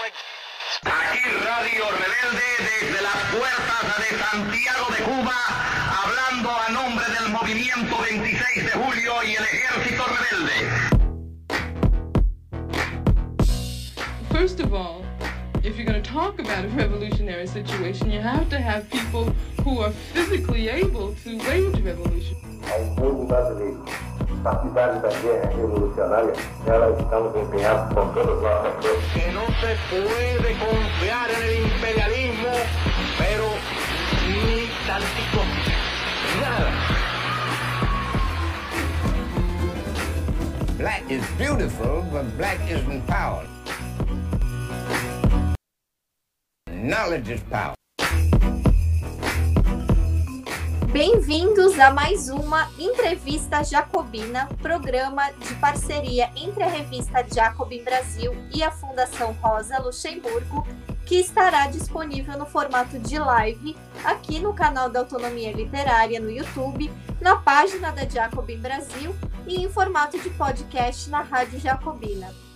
Aquí Radio Rebelde desde las puertas de Santiago de Cuba, hablando a nombre del movimiento 26 de julio y el ejército rebelde. First of all, if you're going to talk about a revolutionary situation, you have to have people who are physically able to wage revolution. Partidários da guerra revolucionária, elas estamos empenhadas com todas as nossas forças. Que no se puede confiar en el imperialismo, pero ni tantico, nada. Black is beautiful, but black isn't power. Knowledge is power. Bem-vindos a mais uma entrevista jacobina, programa de parceria entre a revista Jacobin Brasil e a Fundação Rosa Luxemburgo, que estará disponível no formato de live aqui no canal da Autonomia Literária no YouTube, na página da Jacobin Brasil e em formato de podcast na Rádio Jacobina.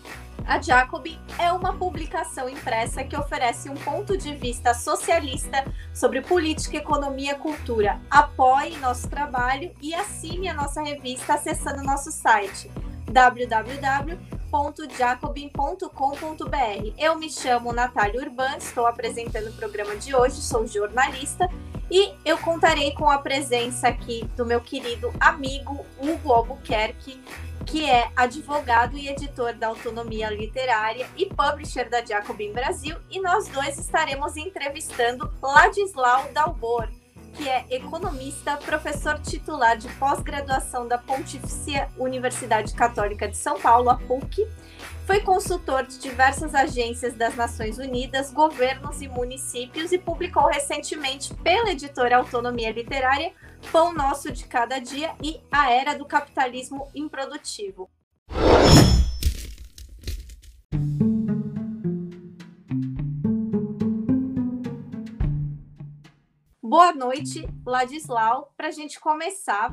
A Jacobin é uma publicação impressa que oferece um ponto de vista socialista sobre política, economia e cultura. Apoie nosso trabalho e assine a nossa revista acessando nosso site www.jacobin.com.br. Eu me chamo Natália Urban, estou apresentando o programa de hoje, sou jornalista e eu contarei com a presença aqui do meu querido amigo Hugo Albuquerque, que é advogado e editor da Autonomia Literária e publisher da Jacobin Brasil, e nós dois estaremos entrevistando Ladislau Dalbor, que é economista, professor titular de pós-graduação da Pontifícia Universidade Católica de São Paulo, a PUC, foi consultor de diversas agências das Nações Unidas, governos e municípios e publicou recentemente pela editora Autonomia Literária Pão Nosso de Cada Dia e A Era do Capitalismo Improdutivo. Boa noite, Ladislau. Para a gente começar,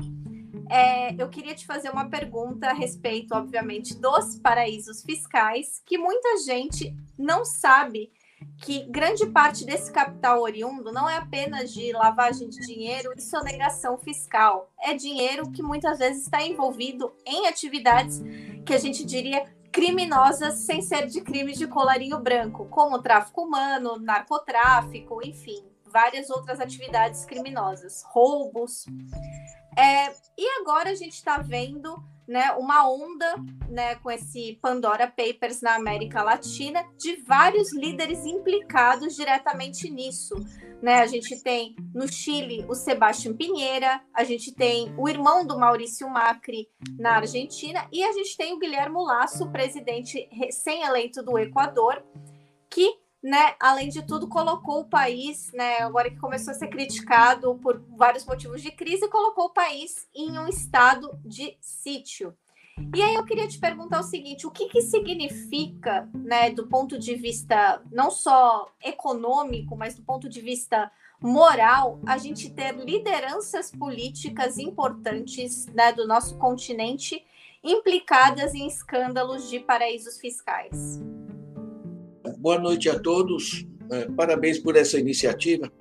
é, eu queria te fazer uma pergunta a respeito, obviamente, dos paraísos fiscais, que muita gente não sabe que grande parte desse capital oriundo não é apenas de lavagem de dinheiro e sonegação fiscal. É dinheiro que muitas vezes está envolvido em atividades que a gente diria criminosas sem ser de crimes de colarinho branco, como tráfico humano, narcotráfico, enfim, várias outras atividades criminosas, roubos. É, e agora a gente está vendo né, uma onda né, com esse Pandora Papers na América Latina de vários líderes implicados diretamente nisso. Né? A gente tem no Chile o Sebastião Pinheira, a gente tem o irmão do Maurício Macri na Argentina e a gente tem o Guilherme Lasso, presidente recém-eleito do Equador, que né, além de tudo, colocou o país, né, agora que começou a ser criticado por vários motivos de crise, colocou o país em um estado de sítio. E aí eu queria te perguntar o seguinte: o que, que significa, né, do ponto de vista não só econômico, mas do ponto de vista moral, a gente ter lideranças políticas importantes né, do nosso continente implicadas em escândalos de paraísos fiscais? Boa noite a todos. É, parabéns por essa iniciativa.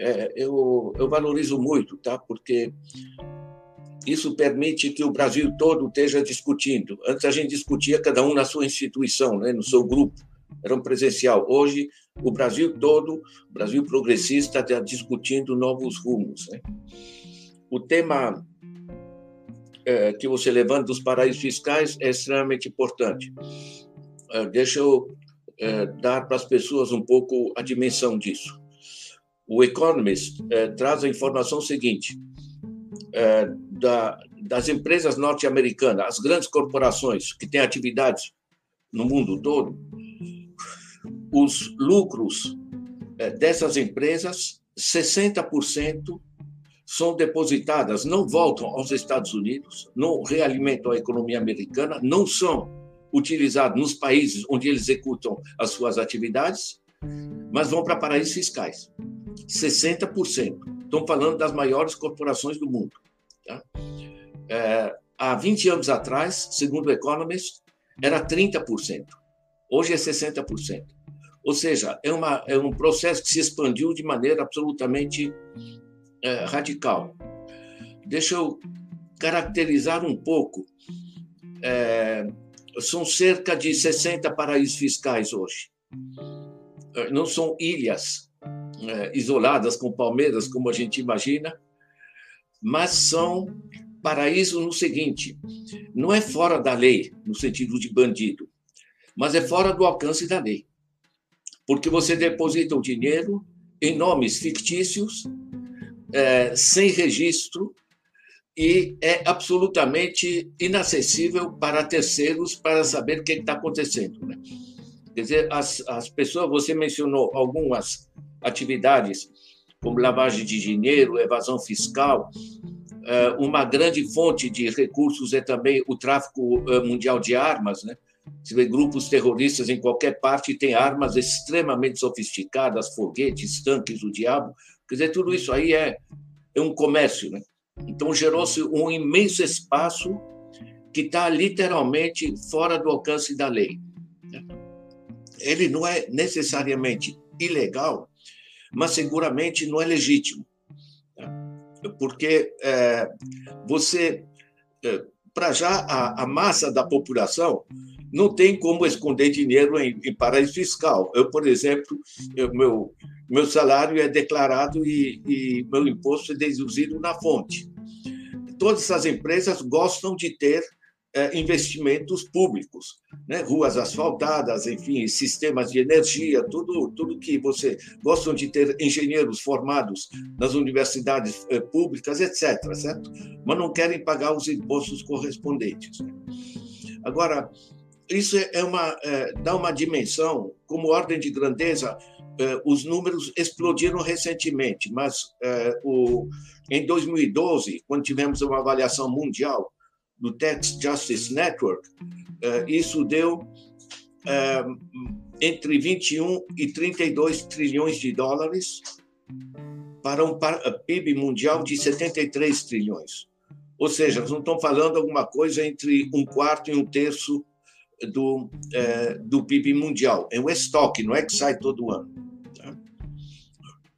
É, eu, eu valorizo muito, tá? Porque isso permite que o Brasil todo esteja discutindo. Antes a gente discutia cada um na sua instituição, né, no seu grupo, era um presencial. Hoje o Brasil todo, o Brasil progressista, está discutindo novos rumos. Né? O tema é, que você levanta dos paraísos fiscais é extremamente importante. É, deixa eu é, dar para as pessoas um pouco a dimensão disso. O Economist é, traz a informação seguinte: é, da, das empresas norte-americanas, as grandes corporações que têm atividades no mundo todo, os lucros é, dessas empresas, 60% são depositadas, não voltam aos Estados Unidos, não realimentam a economia americana, não são utilizados nos países onde eles executam as suas atividades, mas vão para paraísos fiscais. 60%. Estão falando das maiores corporações do mundo. Tá? É, há 20 anos atrás, segundo o Economist, era 30%. Hoje é 60%. Ou seja, é, uma, é um processo que se expandiu de maneira absolutamente é, radical. Deixa eu caracterizar um pouco. É, são cerca de 60 paraísos fiscais hoje. É, não são ilhas é, isoladas com palmeiras, como a gente imagina, mas são paraísos no seguinte: não é fora da lei, no sentido de bandido, mas é fora do alcance da lei. Porque você deposita o dinheiro em nomes fictícios, é, sem registro, e é absolutamente inacessível para terceiros para saber o que está acontecendo. Né? Quer dizer, as, as pessoas, você mencionou algumas atividades como lavagem de dinheiro, evasão fiscal. É, uma grande fonte de recursos é também o tráfico é, mundial de armas, né? Você vê grupos terroristas em qualquer parte têm armas extremamente sofisticadas, foguetes, tanques, o diabo. Quer dizer, tudo isso aí é, é um comércio, né? Então gerou-se um imenso espaço que está literalmente fora do alcance da lei. Ele não é necessariamente ilegal, mas seguramente não é legítimo. Porque é, você, é, para já, a, a, massa da população não tem como esconder dinheiro em, em paraíso fiscal. Eu, por exemplo, eu, meu, meu salário é declarado e, e meu imposto é deduzido na fonte. Todas essas empresas gostam de ter é, investimentos públicos, né? ruas asfaltadas, enfim, sistemas de energia, tudo, tudo que você gostam de ter engenheiros formados nas universidades é, públicas, etc. Certo? Mas não querem pagar os impostos correspondentes. Agora, isso é, é uma é, dá uma dimensão como ordem de grandeza. É, os números explodiram recentemente, mas é, o, em 2012, quando tivemos uma avaliação mundial do Tax Justice Network, uh, isso deu uh, entre 21 e 32 trilhões de dólares para um PIB mundial de 73 trilhões. Ou seja, não estamos falando alguma coisa entre um quarto e um terço do, uh, do PIB mundial. É um estoque, não é que sai todo ano. Tá?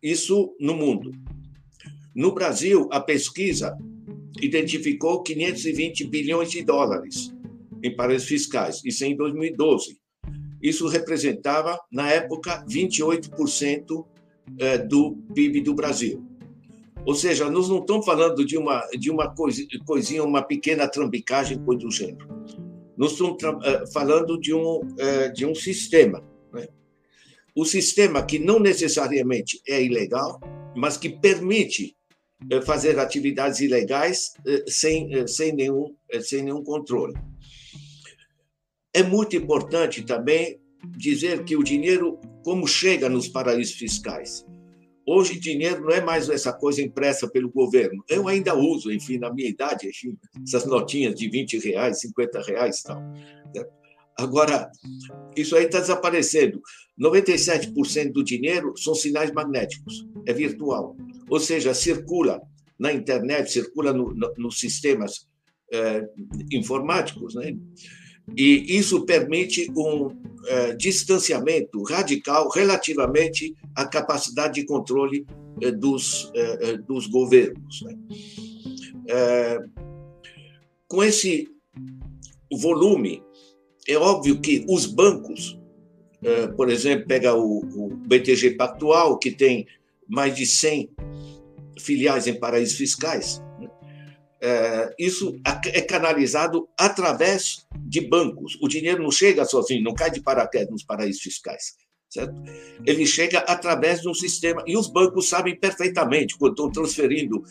Isso no mundo. No Brasil, a pesquisa identificou 520 bilhões de dólares em paraísos fiscais, isso em 2012. Isso representava, na época, 28% eh, do PIB do Brasil. Ou seja, nós não estamos falando de uma, de uma coisinha, uma pequena trambicagem, coisa do gênero. Nós estamos eh, falando de um, eh, de um sistema. Né? O sistema que não necessariamente é ilegal, mas que permite eh, fazer atividades ilegais sem, sem, nenhum, sem nenhum controle. É muito importante também dizer que o dinheiro, como chega nos paraísos fiscais? Hoje, dinheiro não é mais essa coisa impressa pelo governo. Eu ainda uso, enfim, na minha idade, enfim, essas notinhas de 20 reais, 50 reais e tal. Né? Agora, isso aí está desaparecendo. 97% do dinheiro são sinais magnéticos, é virtual. Ou seja, circula na internet, circula nos no, no sistemas é, informáticos, né? E isso permite um é, distanciamento radical relativamente à capacidade de controle é, dos, dos governos. Né? com esse volume, é óbvio que os bancos, por exemplo, pega o, o BTG Pactual, que tem mais de 100 filiais em paraísos fiscais. É, isso é canalizado através de bancos. O dinheiro não chega sozinho, não cai de paraquedas nos paraísos fiscais. Certo? Ele chega através de um sistema. E os bancos sabem perfeitamente, quando estão transferindo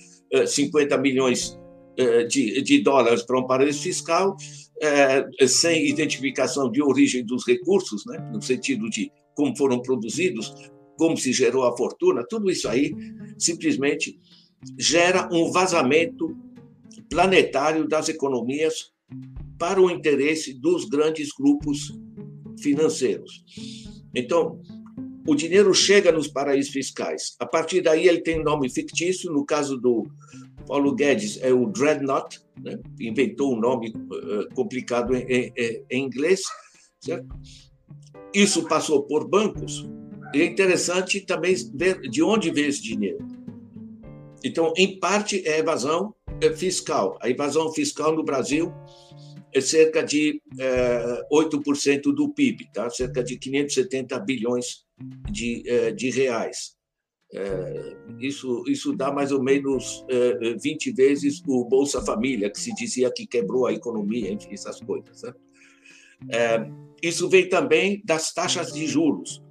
50 é, milhões é, de, de dólares para um paraíso fiscal, sem identificação de origem dos recursos, né? no sentido de como foram produzidos, como se gerou a fortuna, tudo isso aí simplesmente gera um vazamento planetário das economias para o interesse dos grandes grupos financeiros. Então, o dinheiro chega nos paraísos fiscais. A partir daí, ele tem um nome fictício. No caso do Paulo Guedes, é o Dreadnought, né? inventou um nome uh, complicado em, em, em inglês, certo? isso passou por bancos, e é interessante também ver de onde veio esse dinheiro. Então, em parte, é evasão fiscal. A evasão fiscal no Brasil é cerca de é, 8% do PIB, tá? cerca de 570 bilhões de, é, de reais. É, isso, isso dá mais ou menos é, 20 vezes o Bolsa Família, que se dizia que quebrou a economia, enfim, essas coisas. Né? É, isso vem também das taxas de juros.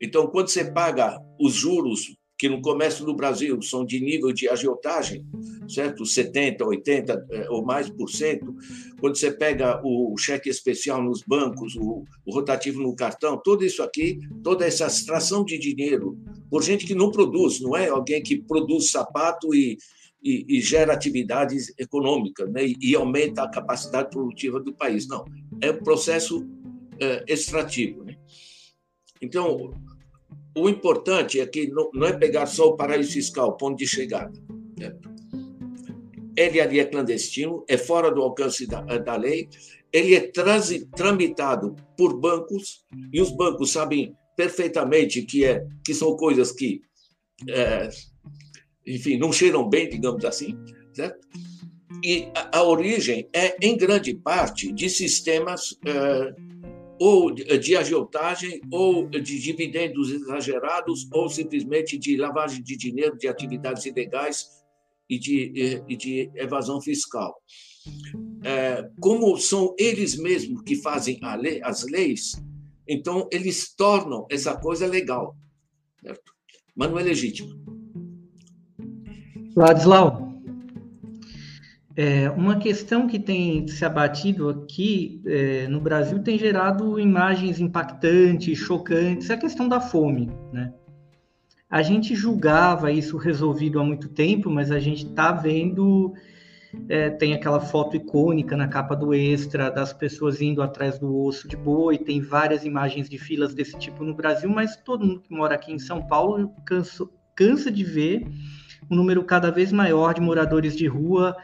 Então, quando você paga os juros que no comércio do Brasil são de nível de agiotagem, certo? 70, 80 eh, ou mais por cento. Quando você pega o cheque especial nos bancos, o, o rotativo no cartão, tudo isso aqui, toda essa extração de dinheiro por gente que não produz, não é alguém que produz sapato e, e, e gera atividades econômicas né? e, e, aumenta a capacidade produtiva do país. Não, é um processo é, extrativo. Né? Então, o importante é que não, é pegar só o paraíso fiscal, ponto de chegada. Certo? Ele ali é clandestino, é fora do alcance da, da lei, ele é transi, tramitado por bancos, e os bancos sabem perfeitamente que, é, que são coisas que, é, enfim, não cheiram bem, digamos assim, certo? E a, a origem é, em grande parte, de sistemas é, ou de agiotagem, ou de dividendos exagerados, ou simplesmente de lavagem de dinheiro, de atividades ilegais e de, e de evasão fiscal. É, como são eles mesmos que fazem lei, as leis, então eles tornam essa coisa legal, certo? mas não é legítimo. Ladislau, é, uma questão que tem se abatido aqui é, no Brasil tem gerado imagens impactantes, chocantes, é a questão da fome, né? A gente julgava isso resolvido há muito tempo, mas a gente está vendo, é, tem aquela foto icônica na capa do Extra das pessoas indo atrás do osso de boi, tem várias imagens de filas desse tipo no Brasil, mas todo mundo que mora aqui em São Paulo cansa, cansa de ver um número cada vez maior de moradores de rua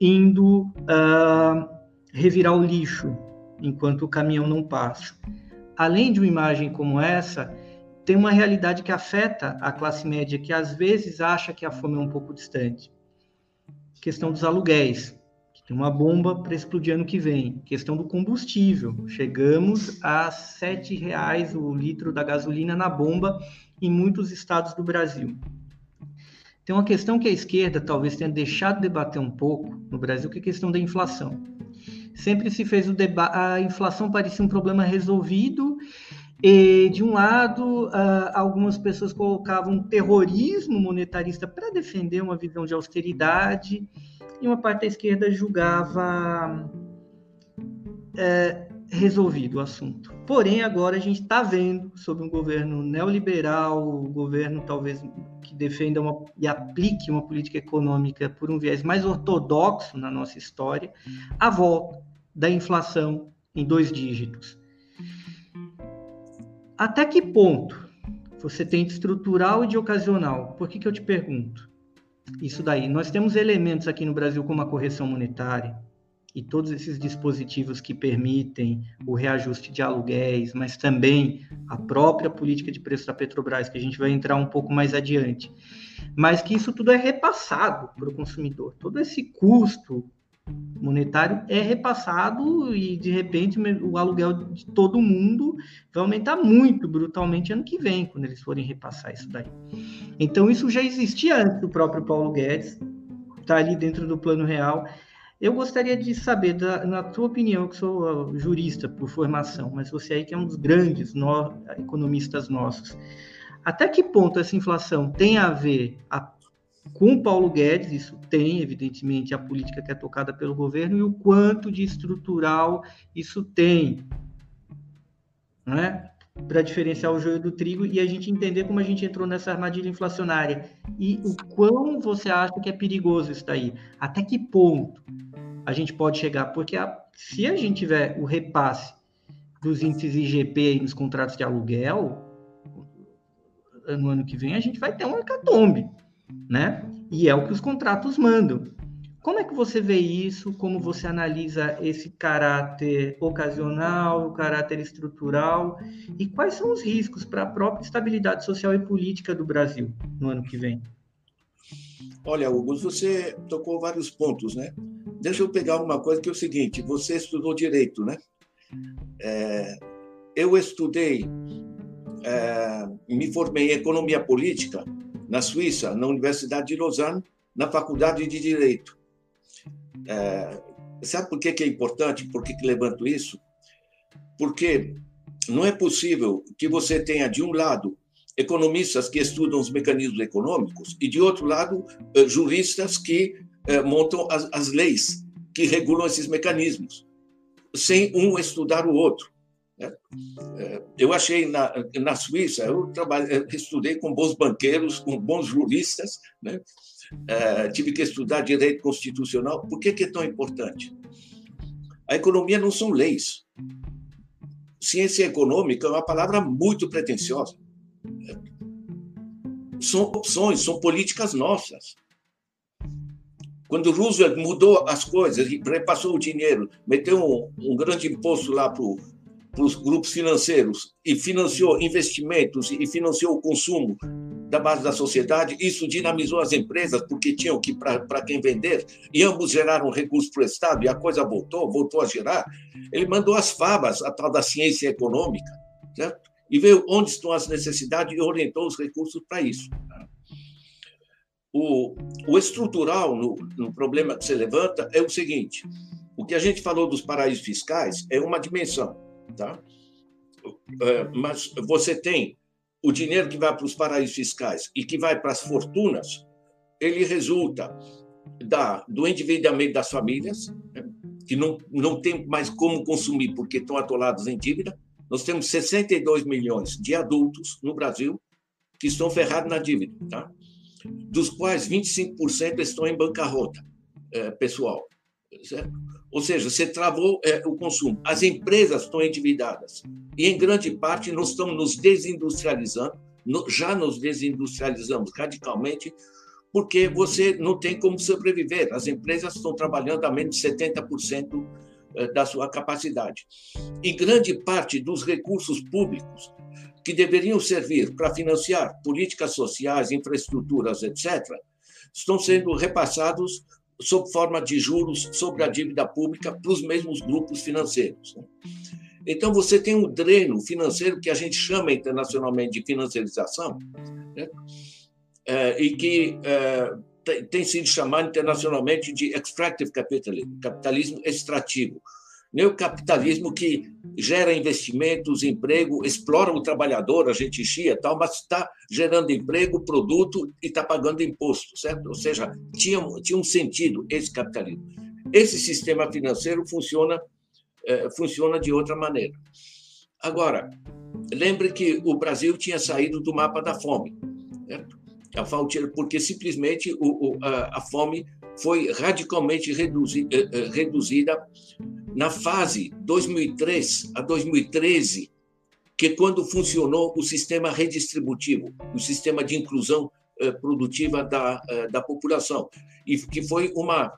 indo uh, revirar o lixo enquanto o caminhão não passa. Além de uma imagem como essa, tem uma realidade que afeta a classe média, que às vezes acha que a fome é um pouco distante. Questão dos aluguéis, que tem uma bomba para explodir ano que vem. Questão do combustível, chegamos a R$ 7,00 o litro da gasolina na bomba em muitos estados do Brasil. Tem uma questão que a esquerda talvez tenha deixado de debater um pouco no Brasil, que é a questão da inflação. Sempre se fez o debate, a inflação parecia um problema resolvido, e de um lado, algumas pessoas colocavam terrorismo monetarista para defender uma visão de austeridade, e uma parte da esquerda julgava é, resolvido o assunto. Porém, agora a gente está vendo, sob um governo neoliberal, um governo talvez que defenda uma, e aplique uma política econômica por um viés mais ortodoxo na nossa história, a volta da inflação em dois dígitos. Até que ponto você tem de estrutural e de ocasional? Por que, que eu te pergunto? Isso daí. Nós temos elementos aqui no Brasil como a correção monetária, e todos esses dispositivos que permitem o reajuste de aluguéis, mas também a própria política de preço da Petrobras, que a gente vai entrar um pouco mais adiante, mas que isso tudo é repassado para o consumidor. Todo esse custo monetário é repassado e de repente o aluguel de todo mundo vai aumentar muito brutalmente ano que vem, quando eles forem repassar isso daí. Então isso já existia antes do próprio Paulo Guedes, está ali dentro do plano real eu gostaria de saber, da, na tua opinião, que sou jurista por formação, mas você aí que é um dos grandes no, economistas nossos, até que ponto essa inflação tem a ver a, com o Paulo Guedes, isso tem, evidentemente, a política que é tocada pelo governo, e o quanto de estrutural isso tem, né? Para diferenciar o joio do trigo e a gente entender como a gente entrou nessa armadilha inflacionária e o quão você acha que é perigoso isso daí, até que ponto a gente pode chegar, porque a, se a gente tiver o repasse dos índices IGP nos contratos de aluguel, no ano que vem a gente vai ter um hecatombe, né? E é o que os contratos mandam. Como é que você vê isso? Como você analisa esse caráter ocasional, o caráter estrutural? E quais são os riscos para a própria estabilidade social e política do Brasil no ano que vem? Olha, Hugo, você tocou vários pontos, né? Deixa eu pegar uma coisa que é o seguinte: você estudou direito, né? É, eu estudei, é, me formei em economia política na Suíça, na Universidade de Lausanne, na Faculdade de Direito. É, sabe por que, que é importante? Por que, que levanto isso? Porque não é possível que você tenha, de um lado, economistas que estudam os mecanismos econômicos e, de outro lado, eh, juristas que eh, montam as, as leis que regulam esses mecanismos, sem um estudar o outro. Né? Eh, eu achei na, na Suíça, eu trabalhei, estudei com bons banqueiros, com bons juristas, né? Tive que estudar direito constitucional. Por que, que é tão importante? A economia não são leis. Ciência econômica é uma palavra muito pretensiosa são opções, são políticas nossas. Quando Roosevelt mudou as coisas e repassou o dinheiro, meteu um, um grande imposto lá para os grupos financeiros e financiou investimentos e financiou o consumo da base da sociedade, isso dinamizou as empresas porque tinham que para quem vender e ambos geraram recursos para o Estado e a coisa voltou, voltou a gerar. Ele mandou as favas, a tal da ciência econômica, certo? e veio onde estão as necessidades e orientou os recursos para isso. O, o estrutural no, no, problema que você levanta é o seguinte: o que a gente falou dos paraísos fiscais é uma dimensão, tá? É, mas você tem o dinheiro que vai para os paraísos fiscais e que vai para as fortunas, ele resulta da, do endividamento das famílias, né? que não, não tem mais como consumir porque estão atolados em dívida, nós temos 62 milhões de adultos no Brasil que estão ferrados na dívida, tá? dos quais 25% estão em bancarrota é, pessoal. Certo? Ou seja, você travou é, o consumo. As empresas estão endividadas. E, em grande parte, nós estamos nos desindustrializando, no, já nos desindustrializamos radicalmente, porque você não tem como sobreviver. As empresas estão trabalhando a menos de 70% eh, da sua capacidade. E grande parte dos recursos públicos que deveriam servir para financiar políticas sociais, infraestruturas, etc., estão sendo repassados sob forma de juros sobre a dívida pública para os mesmos grupos financeiros. Então, você tem um dreno financeiro que a gente chama internacionalmente de financiarização, né? é, e que é, tem sido chamado internacionalmente de extractive capitalism, capitalismo extrativo. Neocapitalismo que gera investimentos, emprego, explora o trabalhador, a gente chia tal, mas está gerando emprego, produto e está pagando imposto, certo? Ou seja, tinha, tinha um sentido esse capitalismo. Esse sistema financeiro funciona, é, funciona de outra maneira. Agora, lembre que o Brasil tinha saído do mapa da fome, certo? porque simplesmente o, o, a, a, fome foi radicalmente reduzi, eh, eh, reduzida na fase 2003 a 2013, que é quando funcionou o sistema redistributivo, o sistema de inclusão eh, produtiva da, da população, e que foi uma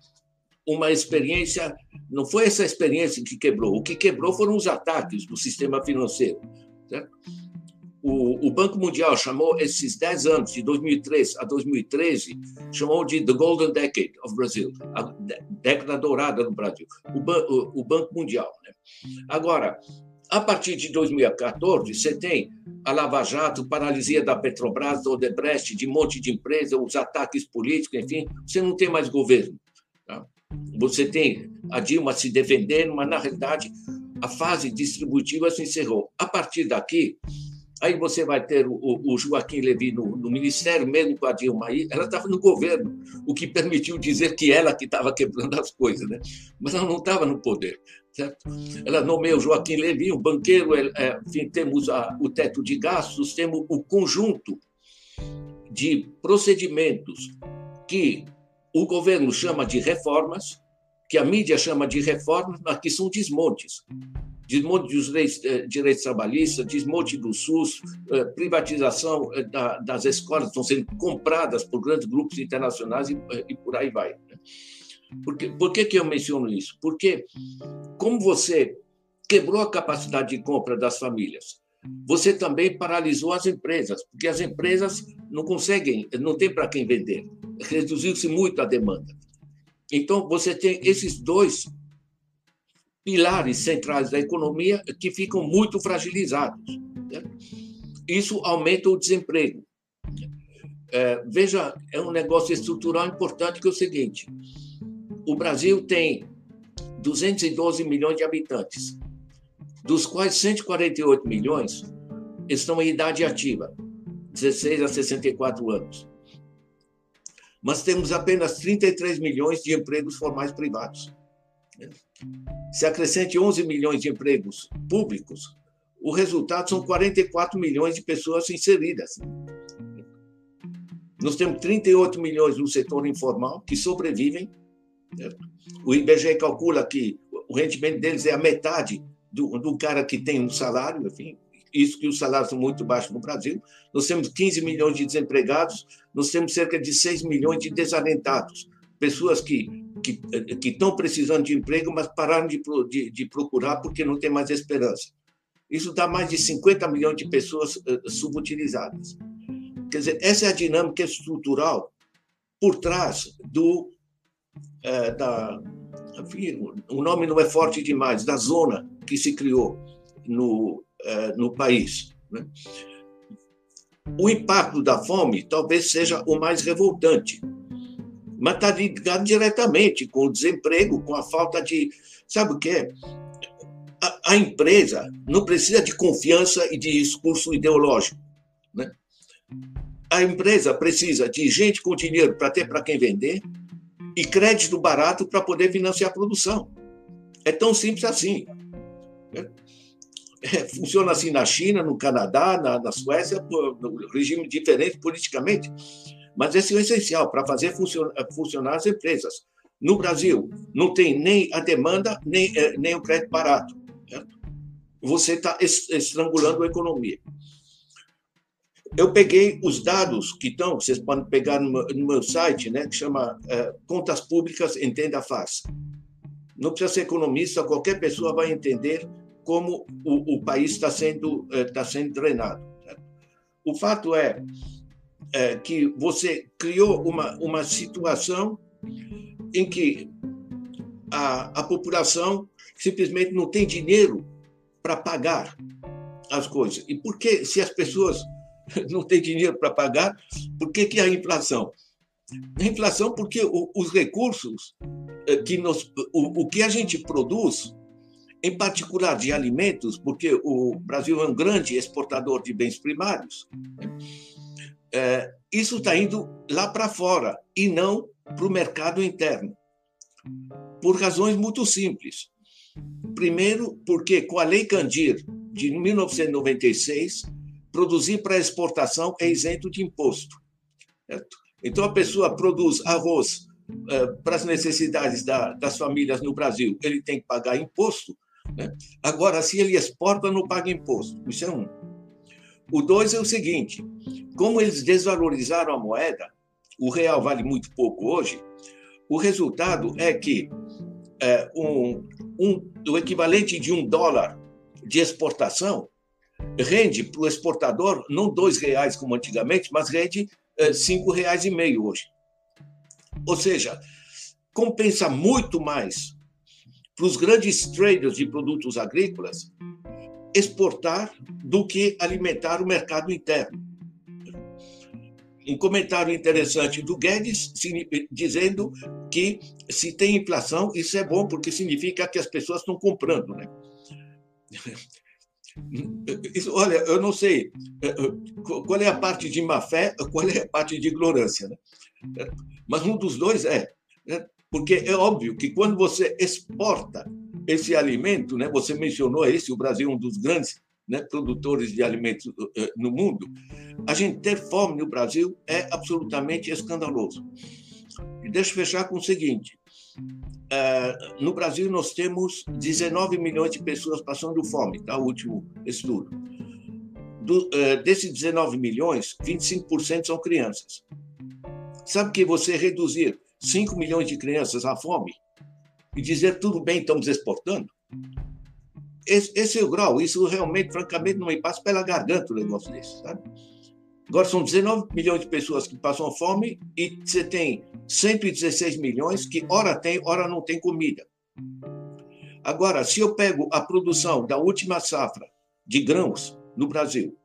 uma experiência, não foi essa experiência que quebrou, o que quebrou foram os ataques do sistema financeiro. Certo? O, o, Banco Mundial chamou esses 10 anos, de 2003 a 2013, chamou de The Golden Decade of Brazil, a década dourada no Brasil, o, o, o Banco Mundial. Né? Agora, a partir de 2014, você tem a Lava Jato, paralisia da Petrobras, do Odebrecht, de um monte de empresa, os ataques políticos, enfim, você não tem mais governo. Tá? Você tem a Dilma se defendendo, mas, na realidade, a fase distributiva se encerrou. A partir daqui, Aí você vai ter o, o Joaquim Levy no, no, ministério, mesmo com a Dilma aí, ela estava no governo, o que permitiu dizer que ela que estava quebrando as coisas, né? mas ela não estava no poder. Certo? Ela nomeou o Joaquim Levy, um banqueiro, é, enfim, temos a, o teto de gastos, temos o conjunto de procedimentos que o governo chama de reformas, que a mídia chama de reformas, mas que são desmontes desmonte dos direitos, eh, direitos trabalhistas, desmonte do SUS, eh, privatização eh, das escolas estão sendo compradas por grandes grupos internacionais e, por aí vai. Né? Por que, por que, que eu menciono isso? Porque, como você quebrou a capacidade de compra das famílias, você também paralisou as empresas, porque as empresas não conseguem, não tem para quem vender. Reduziu-se muito a demanda. Então, você tem esses dois pilares centrais da economia que ficam muito fragilizados. Né? Isso aumenta o desemprego. É, veja, é um negócio estrutural importante que é o seguinte: o Brasil tem 212 milhões de habitantes, dos quais 148 milhões estão em idade ativa, 16 a 64 anos. Mas temos apenas 33 milhões de empregos formais privados. Se acrescente 11 milhões de empregos públicos, o resultado são 44 milhões de pessoas inseridas. Nós temos 38 milhões no setor informal que sobrevivem. O IBGE calcula que o rendimento deles é a metade do, do cara que tem um salário, enfim, isso que os salários são muito baixos no Brasil. Nós temos 15 milhões de desempregados, nós temos cerca de 6 milhões de desalentados, pessoas que que, que estão precisando de emprego, mas pararam de, de, de procurar porque não tem mais esperança. Isso dá mais de 50 milhões de pessoas uh, subutilizadas. Quer dizer, essa é a dinâmica estrutural por trás do uh, da enfim, o nome não é forte demais da zona que se criou no uh, no país. Né? O impacto da fome talvez seja o mais revoltante, mas está ligado diretamente com o desemprego, com a falta de. Sabe o que é? A, a empresa não precisa de confiança e de discurso ideológico. Né? A empresa precisa de gente com dinheiro para ter para quem vender e crédito barato para poder financiar a produção. É tão simples assim. Né? É, funciona assim na China, no Canadá, na, na Suécia, no regime diferente politicamente. Mas esse é o essencial para fazer funcionar, funcionar as empresas. No Brasil, não tem nem a demanda, nem, eh, nem o crédito barato. Certo? Você está estrangulando a economia. Eu peguei os dados que estão, vocês podem pegar no meu, site, né, que chama é, Contas Públicas Entenda Fácil. Não precisa ser economista, qualquer pessoa vai entender como o, o país está sendo, está eh, sendo drenado. Certo? O fato é é, que você criou uma, uma situação em que a, a população simplesmente não tem dinheiro para pagar as coisas. E por que, se as pessoas não têm dinheiro para pagar, por que, que a inflação? A inflação porque o, os recursos é, que nos, o, o que a gente produz, em particular de alimentos, porque o Brasil é um grande exportador de bens primários, né? É, isso está indo lá para fora e não para o mercado interno, por razões muito simples. Primeiro, porque com a Lei Candir de 1996, produzir para exportação é isento de imposto. Certo? Então, a pessoa produz arroz é, para as necessidades da, das famílias no Brasil, ele tem que pagar imposto. Né? Agora, se ele exporta, não paga imposto. Isso é um. O dois é o seguinte: como eles desvalorizaram a moeda, o real vale muito pouco hoje, o resultado é que é, um, um, o equivalente de um dólar de exportação rende para o exportador não dois reais como antigamente, mas rende é, cinco reais e meio hoje. Ou seja, compensa muito mais para os grandes traders de produtos agrícolas exportar do que alimentar o mercado interno. Um comentário interessante do Guedes dizendo que se tem inflação, isso é bom, porque significa que as pessoas estão comprando. Né? Isso, olha, eu não sei eh, eh, qual é a parte de má fé, qual é a parte de ignorância. Né? Mas um dos dois é. Né? Porque é óbvio que quando você exporta esse alimento, né, você mencionou esse, o Brasil é um dos grandes né, produtores de alimentos uh, no mundo, a gente ter fome no Brasil é absolutamente escandaloso. E deixa eu fechar com o seguinte: uh, no Brasil nós temos 19 milhões de pessoas passando fome, tá? O último estudo. Do, uh, desses 19 milhões, 25% são crianças. Sabe que você reduzir 5 milhões de crianças à fome e dizer tudo bem, estamos exportando? Esse, esse é o grau. Isso realmente, francamente, não me passa pela garganta o negócio desse, sabe? Agora são 19 milhões de pessoas que passam fome e você tem 116 milhões que ora tem, ora não tem comida. Agora, se eu pego a produção da última safra de grãos no Brasil,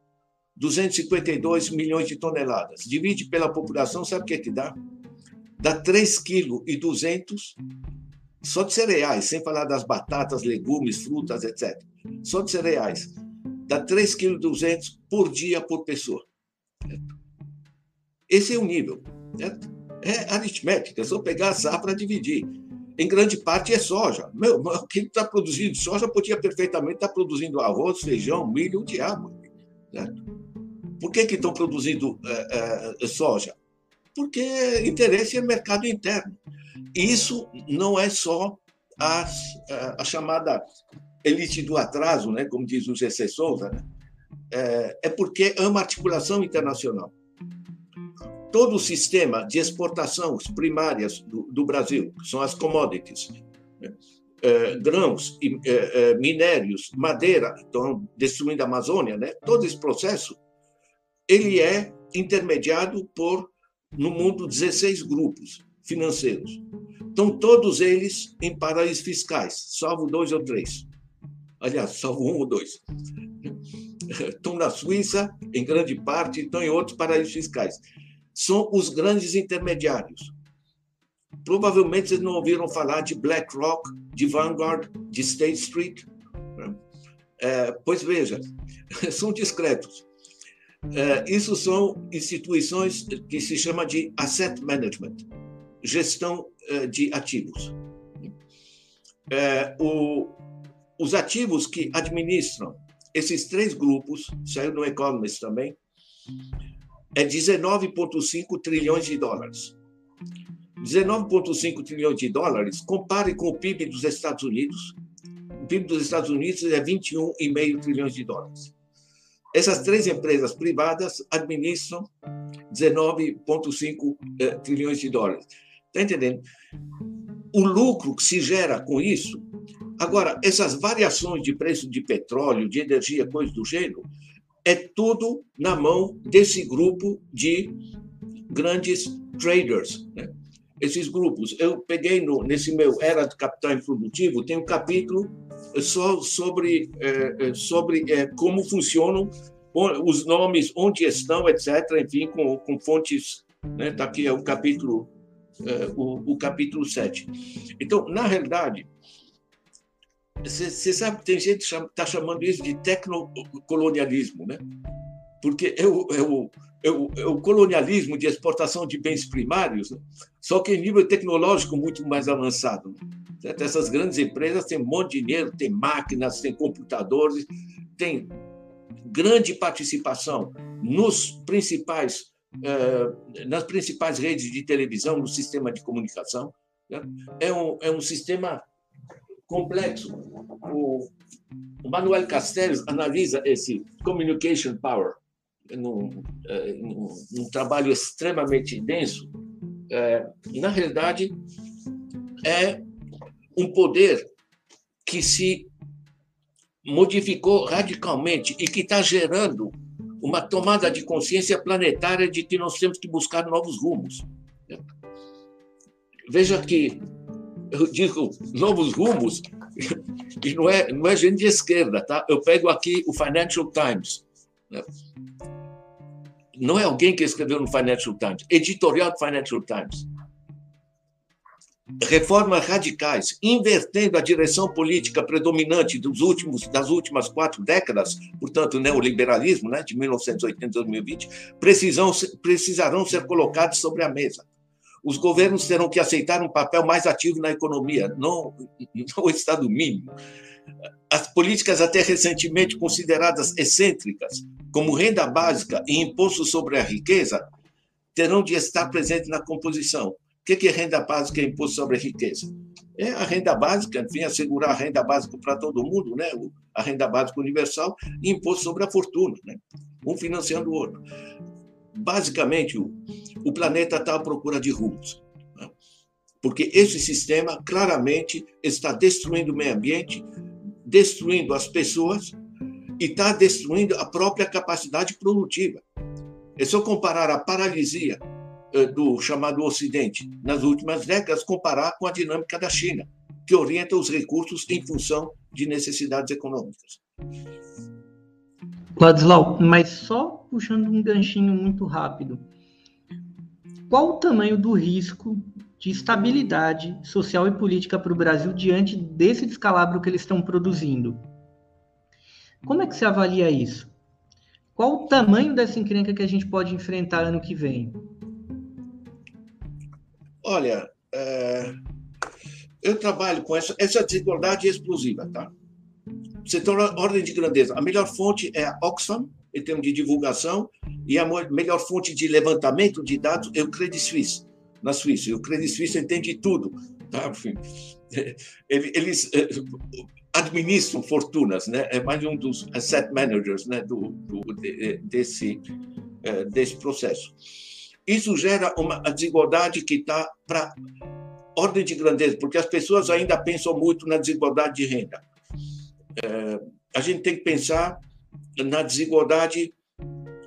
252 milhões de toneladas, divide pela população, sabe o que, é que dá? Dá 3,2 kg só de cereais, sem falar das batatas, legumes, frutas, etc. Só de cereais. Dá 3,2 kg por dia por pessoa. Esse é o nível. Certo? É aritmética, é só pegar a safra dividir. Em grande parte é soja. Meu, quem está produzindo soja podia perfeitamente estar tá produzindo arroz, feijão, milho, o diabo. Certo? Por que, que estão produzindo é, é, soja? Porque interesse é mercado interno. Isso não é só a, a, chamada elite do atraso, né? como diz o G.C. Souza, né? é, é porque uma articulação internacional. Todo o sistema de exportações primárias do, do Brasil, que são as commodities, né? é, grãos, é, é, minérios, madeira, estão destruindo a Amazônia, né? todo esse processo, ele é intermediado por, no mundo, 16 grupos financeiros. Estão todos eles em paraísos fiscais, salvo dois ou três. Aliás, salvo um ou dois estão na Suíça, em grande parte, estão em outros paraísos fiscais. São os grandes intermediários. Provavelmente vocês não ouviram falar de BlackRock, de Vanguard, de State Street. Né? É, pois veja, são discretos. É, isso são instituições que se chama de asset management, gestão é, de ativos. É, o, os ativos que administram esses três grupos, saiu no Economist também, é 19,5 trilhões de dólares. 19,5 trilhões de dólares, compare com o PIB dos Estados Unidos. O PIB dos Estados Unidos é 21,5 trilhões de dólares. Essas três empresas privadas administram 19,5 eh, trilhões de dólares. Está entendendo? O lucro que se gera com isso Agora, essas variações de preço de petróleo, de energia, coisas do gênero, é tudo na mão desse grupo de grandes traders. Né? Esses grupos. Eu peguei no, nesse meu Era do Capital Improdutivo, tem um capítulo só sobre, é, sobre é, como funcionam os nomes, onde estão, etc., enfim, com, com fontes. Está né? Aqui é o capítulo, é, o, o capítulo 7. Então, na realidade, você sabe tem gente que está chamando isso de tecnocolonialismo, né? Porque é o, é, o, é, o, é o colonialismo de exportação de bens primários, né? só que em nível tecnológico muito mais avançado. Né? Essas grandes empresas têm um monte de dinheiro, têm máquinas, têm computadores, têm grande participação nos principais, eh, nas principais redes de televisão, no sistema de comunicação. Né? É, um, é um sistema complexo. O, Manuel Castells analisa esse communication power num, é, num, num trabalho extremamente denso. É, na realidade, é um poder que se modificou radicalmente e que está gerando uma tomada de consciência planetária de que nós temos que buscar novos rumos. Veja que eu digo novos rumos, e não é, não é gente de esquerda, tá? Eu pego aqui o Financial Times. Né? Não é alguém que escreveu no Financial Times, editorial do Financial Times. Reformas radicais, invertendo a direção política predominante dos últimos, das últimas quatro décadas, portanto, neoliberalismo, né, de 1980 a 2020, precisam, precisarão ser colocados sobre a mesa os governos terão que aceitar um papel mais ativo na economia, não, não o Estado mínimo. As políticas até recentemente consideradas excêntricas, como renda básica e imposto sobre a riqueza, terão de estar presentes na composição. O que é renda básica e imposto sobre a riqueza? É a renda básica, enfim, assegurar a renda básica para todo mundo, né? a renda básica universal e imposto sobre a fortuna, né? um financiando o outro basicamente, o, o planeta está à procura de rumos. Né? porque esse sistema claramente está destruindo o meio ambiente, destruindo as pessoas e está destruindo a própria capacidade produtiva. É só comparar a paralisia do chamado Ocidente nas últimas décadas, comparar com a dinâmica da China, que orienta os recursos em função de necessidades econômicas. Ladislau, mas só puxando um ganchinho muito rápido. Qual o tamanho do risco de estabilidade social e política para o Brasil diante desse descalabro que eles estão produzindo? Como é que você avalia isso? Qual o tamanho dessa encrenca que a gente pode enfrentar ano que vem? Olha, é... eu trabalho com essa, essa desigualdade explosiva, tá? Você tem ordem de grandeza. A melhor fonte é a Oxfam, em termos de divulgação, e a melhor fonte de levantamento de dados é o Credit Suisse, na Suíça. E o Credit Suisse entende tudo. Tá? Eles eh, administram fortunas, né? é mais um dos asset managers né? do, do desse, eh, desse processo. Isso gera uma desigualdade que está para ordem de grandeza, porque as pessoas ainda pensam muito na desigualdade de renda. É, a gente tem que pensar na desigualdade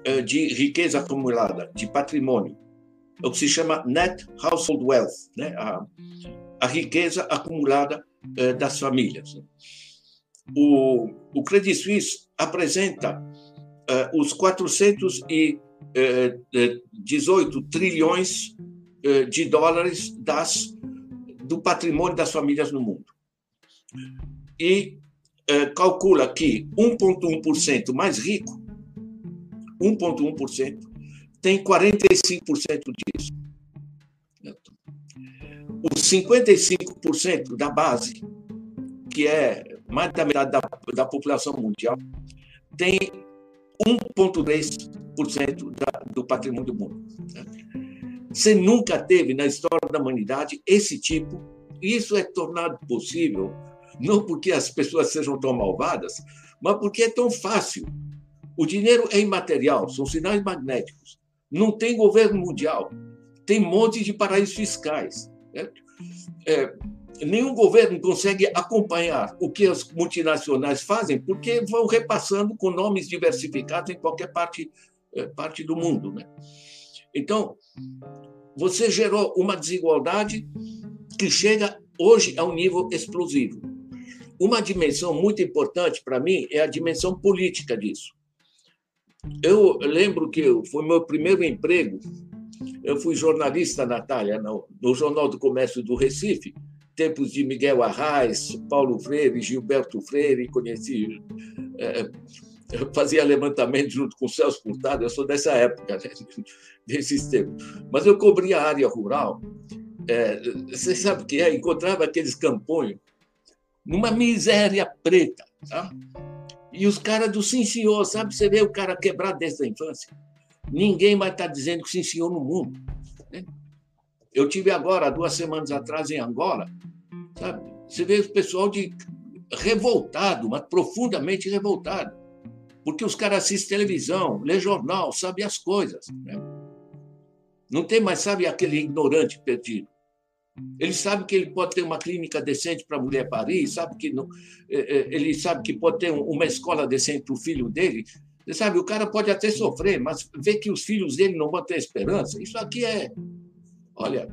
é, de riqueza acumulada, de patrimônio, é o que se chama net household wealth, né? a, a riqueza acumulada das famílias. O, o Credit Suisse apresenta os 418 trilhões de dólares das, do patrimônio das famílias no mundo. E calcula que 1,1% mais rico, 1,1%, tem 45% disso. Os 55% da base, que é mais da metade da, da população mundial, tem 1,3% do patrimônio do mundo. Você nunca teve na história da humanidade esse tipo, e isso é tornado possível não porque as pessoas sejam tão malvadas, mas porque é tão fácil. O dinheiro é imaterial, são sinais magnéticos. Não tem governo mundial, tem um monte de paraísos fiscais. Né? É, nenhum governo consegue acompanhar o que as multinacionais fazem, porque vão repassando com nomes diversificados em qualquer parte, parte do mundo. Né? Então, você gerou uma desigualdade que chega hoje a um nível explosivo. Uma dimensão muito importante para mim é a dimensão política disso. Eu lembro que foi meu primeiro emprego. Eu fui jornalista, Natália, no, no Jornal do Comércio do Recife, tempos de Miguel Arraes, Paulo Freire, Gilberto Freire, conheci. É, eu fazia levantamento junto com o Celso Furtado, eu sou dessa época, né, desses tempos. Mas eu cobria a área rural. É, você sabe o que é? Encontrava aqueles campões numa miséria preta. Tá? E os caras do sim senhor, sabe? Você vê o cara quebrado desde a infância. Ninguém vai estar tá dizendo sim senhor no mundo. Né? Eu tive agora, duas semanas atrás, em Angola, sabe? Você vê o pessoal de revoltado, mas profundamente revoltado. Porque os caras assistem televisão, lê jornal, sabem as coisas. Né? Não tem mais, sabe, aquele ignorante perdido. Ele sabe que ele pode ter uma clínica decente para a mulher parir, sabe que não, é, é, ele sabe que pode ter uma escola decente para o filho dele. Sabe, o cara pode até sofrer, mas vê que os filhos dele não vão ter esperança. Isso aqui é, olha,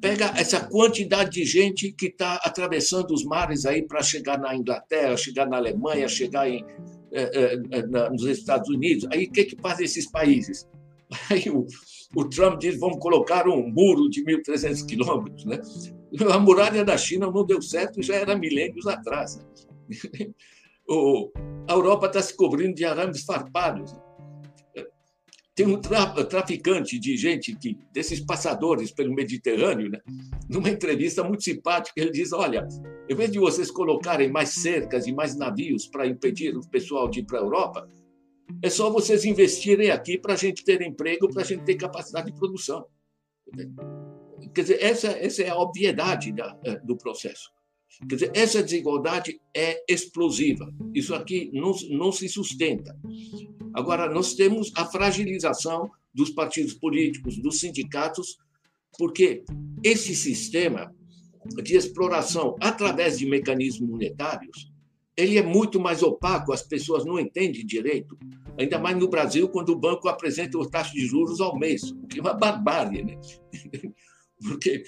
pega essa quantidade de gente que está atravessando os mares aí para chegar na Inglaterra, chegar na Alemanha, chegar em, nos Estados Unidos. Aí o que que fazem esses países? Aí o, o Trump diz vamos colocar um muro de 1.300 quilômetros. Né? A muralha da China não deu certo, já era milênios atrás. Né? O, a Europa está se cobrindo de arames farpados. Né? Tem um traficante de gente, que, desses passadores pelo Mediterrâneo, né? numa entrevista muito simpática, ele diz: Olha, em vez de vocês colocarem mais cercas e mais navios para impedir o pessoal de ir para a Europa, é só vocês investirem aqui para a gente ter emprego, para a gente ter capacidade de produção. Quer dizer, essa, essa é a obviedade da, é, do processo. Quer dizer, essa desigualdade é explosiva. Isso aqui não, não se sustenta. Agora, nós temos a fragilização dos partidos políticos, dos sindicatos, Porque esse sistema de exploração através de mecanismos monetários, ele é muito mais opaco, as pessoas não entendem direito, ainda mais no Brasil, quando o banco apresenta o taxa de juros ao mês, o que é uma barbárie. Né? Porque,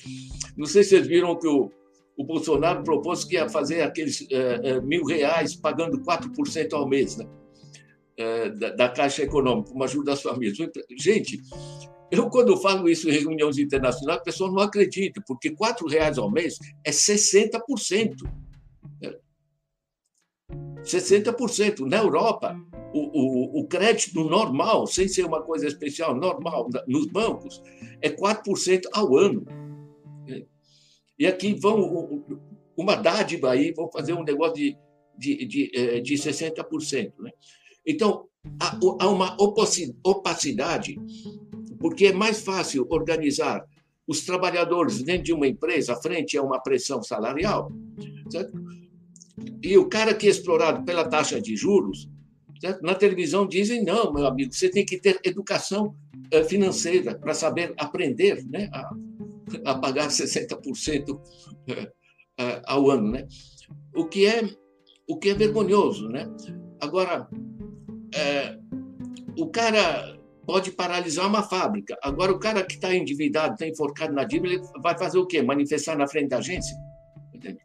não sei se vocês viram que o, o Bolsonaro propôs que ia fazer aqueles é, mil reais pagando 4% ao mês né? É, da, da, Caixa Econômica, uma ajuda às famílias. Gente, eu, quando falo isso em reuniões internacionais, a pessoa não acredita, porque R$ reais ao mês é 60%. 60%. Na Europa, o, o, o, crédito normal, sem ser uma coisa especial, normal, nos bancos, é 4% ao ano. E aqui vão, uma dádiva aí, vão fazer um negócio de, de, de, de 60%. Né? Então, há uma opacidade, porque é mais fácil organizar os trabalhadores dentro de uma empresa frente a uma pressão salarial, certo? E o cara que é explorado pela taxa de juros, certo? na televisão dizem: não, meu amigo, você tem que ter educação eh, financeira para saber aprender né? a, a pagar 60% eh, eh, ao ano. Né? O, que é, o que é vergonhoso. Né? Agora, é, o cara pode paralisar uma fábrica. Agora, o cara que está endividado, está enforcado na dívida, ele vai fazer o quê? Manifestar na frente da agência? Entende?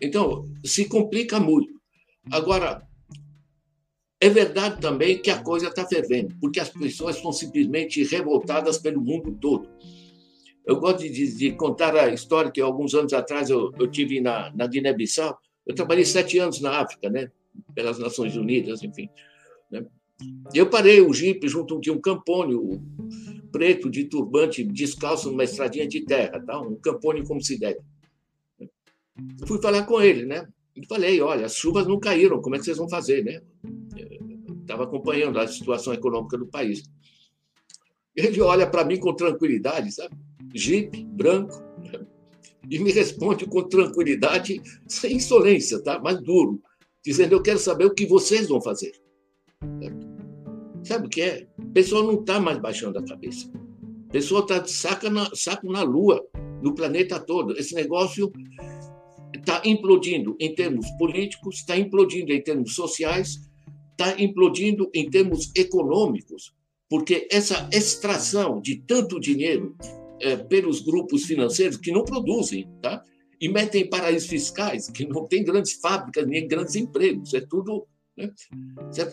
Então, se complica muito. Agora, é verdade também que a coisa está fervendo, porque as pessoas estão simplesmente revoltadas pelo mundo todo. Eu gosto de, de, contar a história que alguns anos atrás eu, eu tive na, na Guiné-Bissau. Eu trabalhei sete anos na África, né? pelas Nações Unidas, enfim. Né? Eu parei o jipe junto de um campônio preto de turbante, descalço numa estradinha de terra, tá? um campônio como se deve. Fui falar com ele, né? E falei, olha, as chuvas não caíram, como é que vocês vão fazer, né? Estava acompanhando a situação econômica do país. Ele olha para mim com tranquilidade, sabe? Jipe, branco, e me responde com tranquilidade, sem insolência, tá? Mas duro, dizendo: Eu quero saber o que vocês vão fazer. Sabe o que é? O pessoal não está mais baixando a cabeça. O pessoal está de saco na, saco na lua, no planeta todo. Esse negócio está implodindo em termos políticos, está implodindo em termos sociais, está implodindo em termos econômicos, porque essa extração de tanto dinheiro é, pelos grupos financeiros que não produzem, tá? e metem em paraísos fiscais, que não tem grandes fábricas nem grandes empregos, é tudo?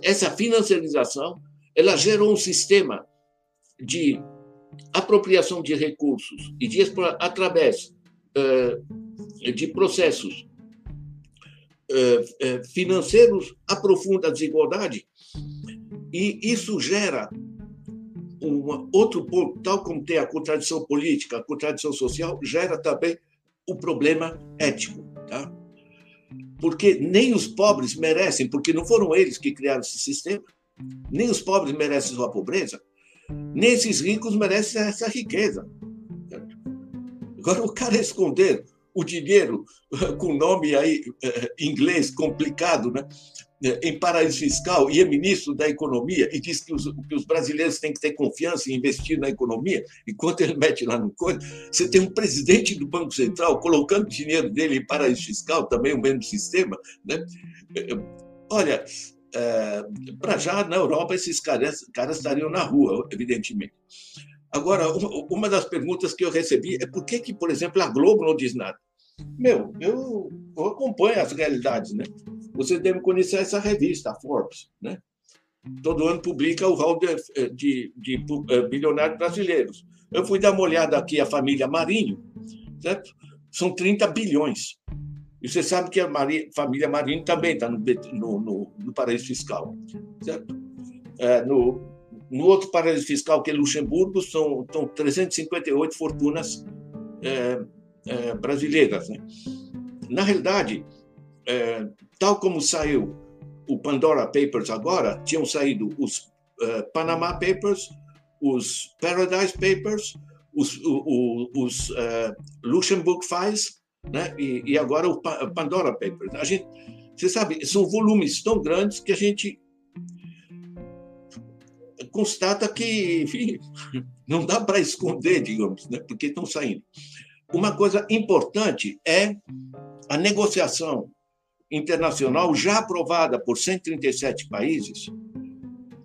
Essa financiarização ela gerou um sistema de apropriação de recursos e de através uh, de processos uh, financeiros aprofunda a desigualdade e isso gera um outro ponto, tal como tem a contradição política, a contradição social, gera também o problema ético, tá? Porque nem os pobres merecem, porque não foram eles que criaram esse sistema, nem os pobres merecem sua pobreza, nem esses ricos merecem essa riqueza. Agora, o cara esconder o dinheiro com nome aí eh, inglês complicado, né? Em paraíso fiscal e é ministro da economia e diz que os, que os, brasileiros têm que ter confiança e investir na economia, enquanto ele mete lá no coisa, você tem um presidente do Banco Central colocando dinheiro dele em paraíso fiscal, também o mesmo sistema. Né? Olha, é, para já na Europa esses caras, caras estariam na rua, evidentemente. Agora, uma das perguntas que eu recebi é por que, que por exemplo, a Globo não diz nada? Meu, eu, eu acompanho as realidades, né? Você deve conhecer essa revista, a Forbes, né? Todo ano publica o rol de, de, de, de eh, bilionários brasileiros. Eu fui dar uma olhada aqui a família Marinho, certo? São 30 bilhões. E você sabe que a Maria, família Marinho também está no, no, no, no, paraíso fiscal, certo? É, no, no outro paraíso fiscal, que é Luxemburgo, são, são 358 fortunas é, é, brasileiras. Né? Na realidade, é, tal como saiu o Pandora Papers agora, tinham saído os uh, Panama Papers, os Paradise Papers, os, os, os uh, Luxembourg Files, né? E, e, agora o Pandora Papers. A gente, você sabe, são volumes tão grandes que a gente constata que, enfim, não dá para esconder, digamos, né? porque estão saindo. Uma coisa importante é a negociação internacional já aprovada por 137 países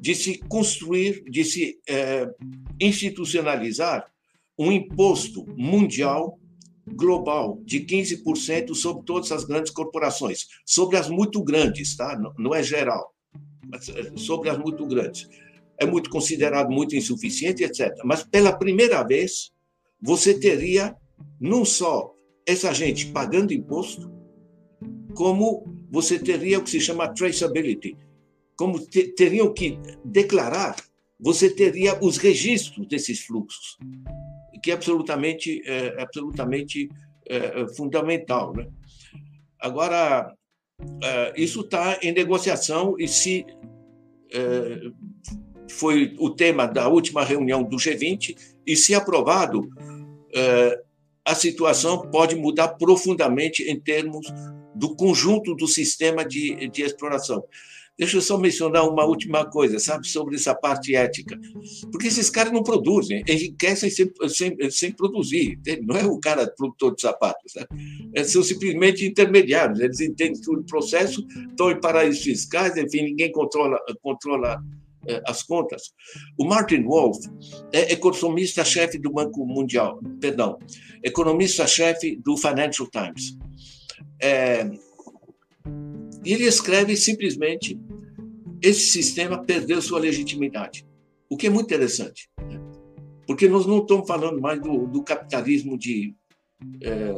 de se construir, de se é, institucionalizar um imposto mundial global de 15% sobre todas as grandes corporações, sobre as muito grandes, tá? Não é geral, mas é sobre as muito grandes. É muito considerado muito insuficiente, etc. Mas pela primeira vez você teria não só essa gente pagando imposto, como você teria o que se chama traceability, como te, teriam que declarar, você teria os registros desses fluxos, que é absolutamente, é, absolutamente é, fundamental. Né? Agora, é, isso está em negociação e se é, foi o tema da última reunião do G20 e se aprovado, é, a situação pode mudar profundamente em termos do conjunto do sistema de, de exploração. Deixa eu só mencionar uma última coisa, sabe, sobre essa parte ética. Porque esses caras não produzem, enriquecem sem, sem, sem produzir. Não é o cara produtor de sapatos. Né? É, são simplesmente intermediários. Eles entendem todo o processo, estão em paraísos fiscais, enfim, ninguém controla, controla é, as contas. O Martin Wolf é economista-chefe do Banco Mundial, perdão, economista-chefe do Financial Times. É, ele escreve simplesmente: esse sistema perdeu sua legitimidade, o que é muito interessante, né? porque nós não estamos falando mais do, do capitalismo de é,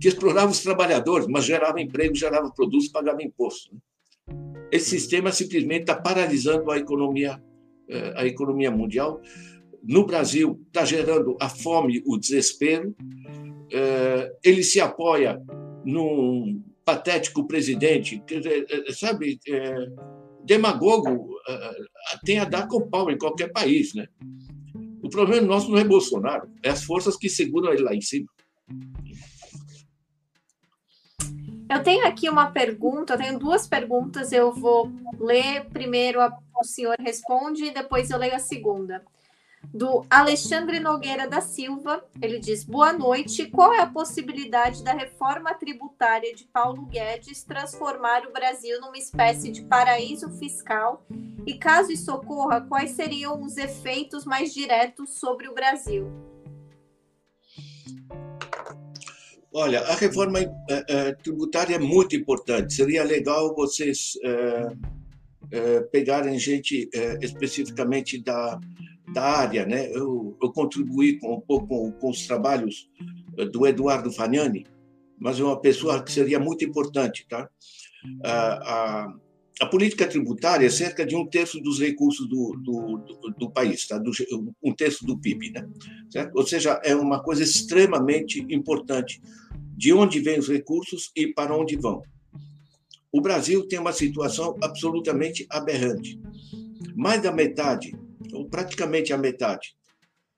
que explorava os trabalhadores, mas gerava emprego, gerava produtos, pagava imposto. Né? Esse sistema simplesmente está paralisando a economia, é, a economia mundial. No Brasil, está gerando a fome, o desespero. É, ele se apoia num patético presidente, é, sabe, é, demagogo tem a dar com pau em qualquer país, né? O problema nosso não é Bolsonaro, é as forças que seguram ele lá em cima. Eu tenho aqui uma pergunta, eu tenho duas perguntas, eu vou ler primeiro, a, o senhor responde e depois eu leio a segunda do Alexandre Nogueira da Silva. Ele diz: Boa noite. Qual é a possibilidade da reforma tributária de Paulo Guedes transformar o Brasil numa espécie de paraíso fiscal? E caso isso ocorra, quais seriam os efeitos mais diretos sobre o Brasil? Olha, a reforma é, tributária é muito importante. Seria legal vocês é, é, pegarem gente especificamente da da área, né? Eu, eu contribuí com, um pouco com, com, os trabalhos eh, do Eduardo Fagnani, mas é uma pessoa que seria muito importante, tá? A, a, a política tributária é cerca de um terço dos recursos do, do, do, do país, tá? Do, um terço do PIB, né? Certo? Ou seja, é uma coisa extremamente importante de onde vêm os recursos e para onde vão. O Brasil tem uma situação absolutamente aberrante. Mais da metade ou praticamente a metade,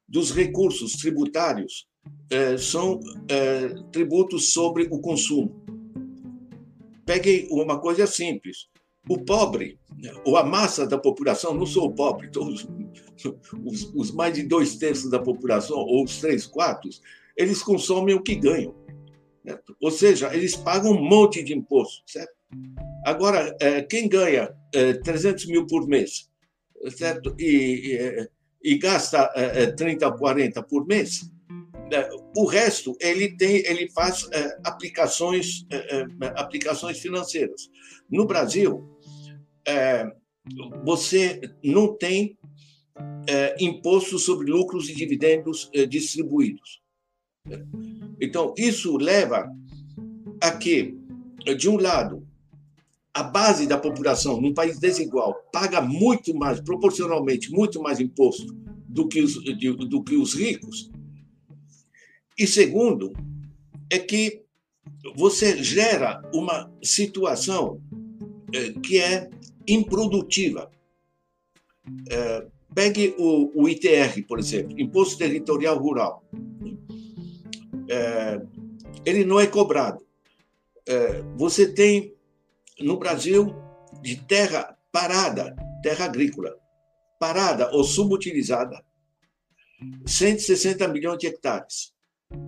dos recursos tributários é, são é, tributos sobre o consumo. Peguei uma coisa simples. O pobre, ou a massa da população, não sou pobre, todos, os, os mais de dois terços da população, ou os três quartos, eles consomem o que ganham. Certo? Ou seja, eles pagam um monte de imposto. Certo? Agora, é, quem ganha 300 mil por mês certo? E, e, e gasta 30, é, 40 é, por mês, né? o resto ele tem ele faz é, aplicações aplicações financeiras no Brasil você não tem imposto sobre lucros e dividendos distribuídos então isso leva a que de um lado a base da população num país desigual paga muito mais, proporcionalmente, muito mais imposto do que os, do que os ricos. E segundo, é que você gera uma situação é, que é improdutiva. É, pegue o, ITR, por exemplo, Imposto Territorial Rural. É, ele não é cobrado. Você tem no Brasil, de terra parada, terra agrícola, parada ou subutilizada, 160 milhões de hectares.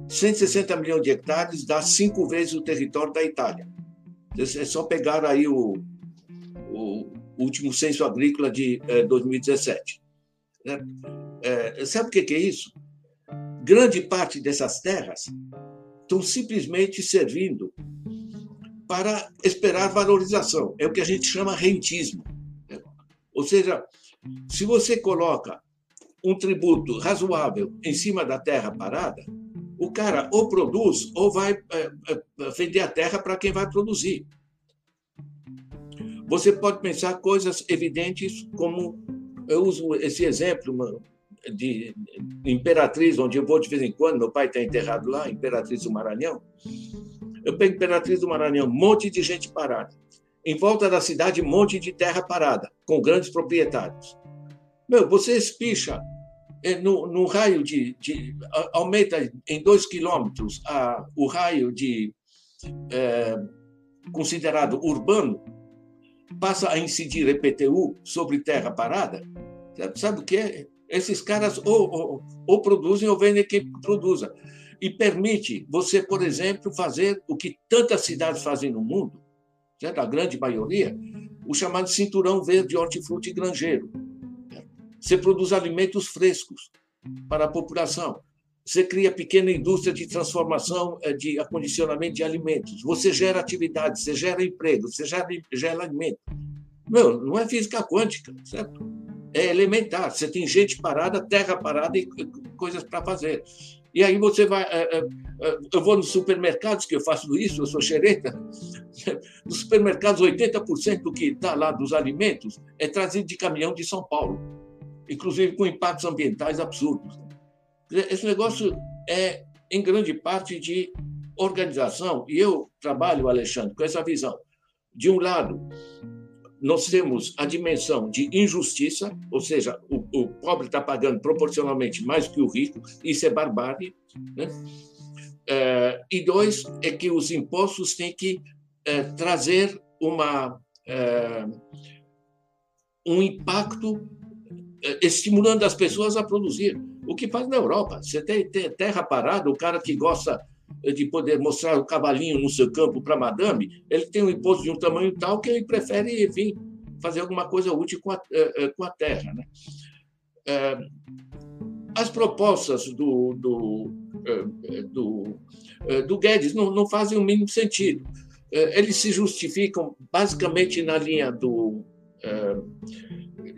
160 milhões de hectares dá cinco vezes o território da Itália. É só pegar aí o, o último censo agrícola de eh, 2017. Né? É, sabe o que é isso? Grande parte dessas terras estão simplesmente servindo para esperar valorização. É o que a gente chama rentismo. Ou seja, se você coloca um tributo razoável em cima da terra parada, o cara ou produz ou vai é, é, vender a terra para quem vai produzir. Você pode pensar coisas evidentes como eu uso esse exemplo de Imperatriz, onde eu vou de vez em quando, meu pai está enterrado lá, Imperatriz do Maranhão. Eu pego Imperatriz do Maranhão, um monte de gente parada. Em volta da cidade, um monte de terra parada, com grandes proprietários. Meu, você espicha é, no, no raio de, de, aumenta em dois quilômetros a, o raio de é, considerado urbano, passa a incidir EPTU sobre terra parada. Sabe o que é? Esses caras ou, ou, ou produzem ou vendem quem produza. E permite você, por exemplo, fazer o que tantas cidades fazem no mundo, certo? a grande maioria, o chamado cinturão verde hortifruti granjeiro você produz alimentos frescos para a população. Você cria pequena indústria de transformação, eh, de acondicionamento de alimentos. Você gera atividade, você gera emprego, você gera, gera alimento. Meu, não é física quântica, certo? É elementar. Você tem gente parada, terra parada e coisas para fazer. E aí você vai. Eh, eh, eu vou nos supermercados, que eu faço isso, eu sou xereta. Nos supermercados, 80% do que está lá dos alimentos é trazido de caminhão de São Paulo inclusive com impactos ambientais absurdos. Esse negócio é, em grande parte, de organização, e eu trabalho, Alexandre, com essa visão. De um lado, nós temos a dimensão de injustiça, ou seja, o, o pobre está pagando proporcionalmente mais que o rico, isso é barbárie. Né? É, e dois, é que os impostos têm que é, trazer uma, é, um impacto eh, estimulando as pessoas a produzir. O que faz na Europa. Você tem, terra parada, o cara que gosta de poder mostrar o cavalinho no seu campo para madame, ele tem um imposto de um tamanho tal que ele prefere, enfim, fazer alguma coisa útil com a, eh, com a terra. Né? As propostas do, do, do, do Guedes não, não fazem o mínimo sentido. Eles se justificam basicamente na linha do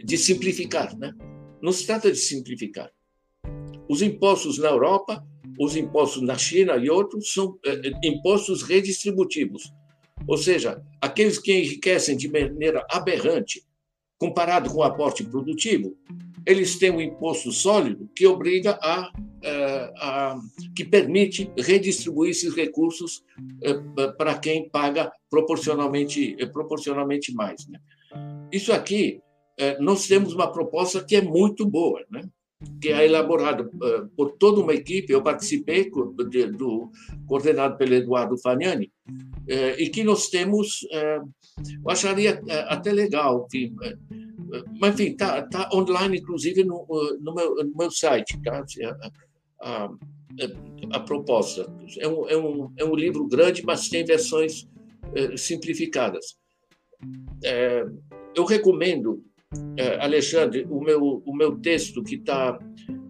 de simplificar. Né? Não se trata de simplificar. Os impostos na Europa, os impostos na China e outros são é, impostos redistributivos. Ou seja, aqueles que enriquecem de maneira aberrante, comparado com o aporte produtivo, eles têm um imposto sólido que obriga a, eh, a que permite redistribuir esses recursos para quem paga proporcionalmente proporcionalmente mais. Né? Isso aqui nós temos uma proposta que é muito boa, né? Que é elaborada é, por toda uma equipe. Eu participei do coordenado pelo Eduardo Fagnani é, e que nós temos, eu acharia até legal, enfim, mas enfim, está tá online inclusive no, no, meu, no meu site, tá? A, a, a proposta é um, é, um, é um livro grande, mas tem versões simplificadas. eu recomendo é, Alexandre, o meu, o meu texto, que está.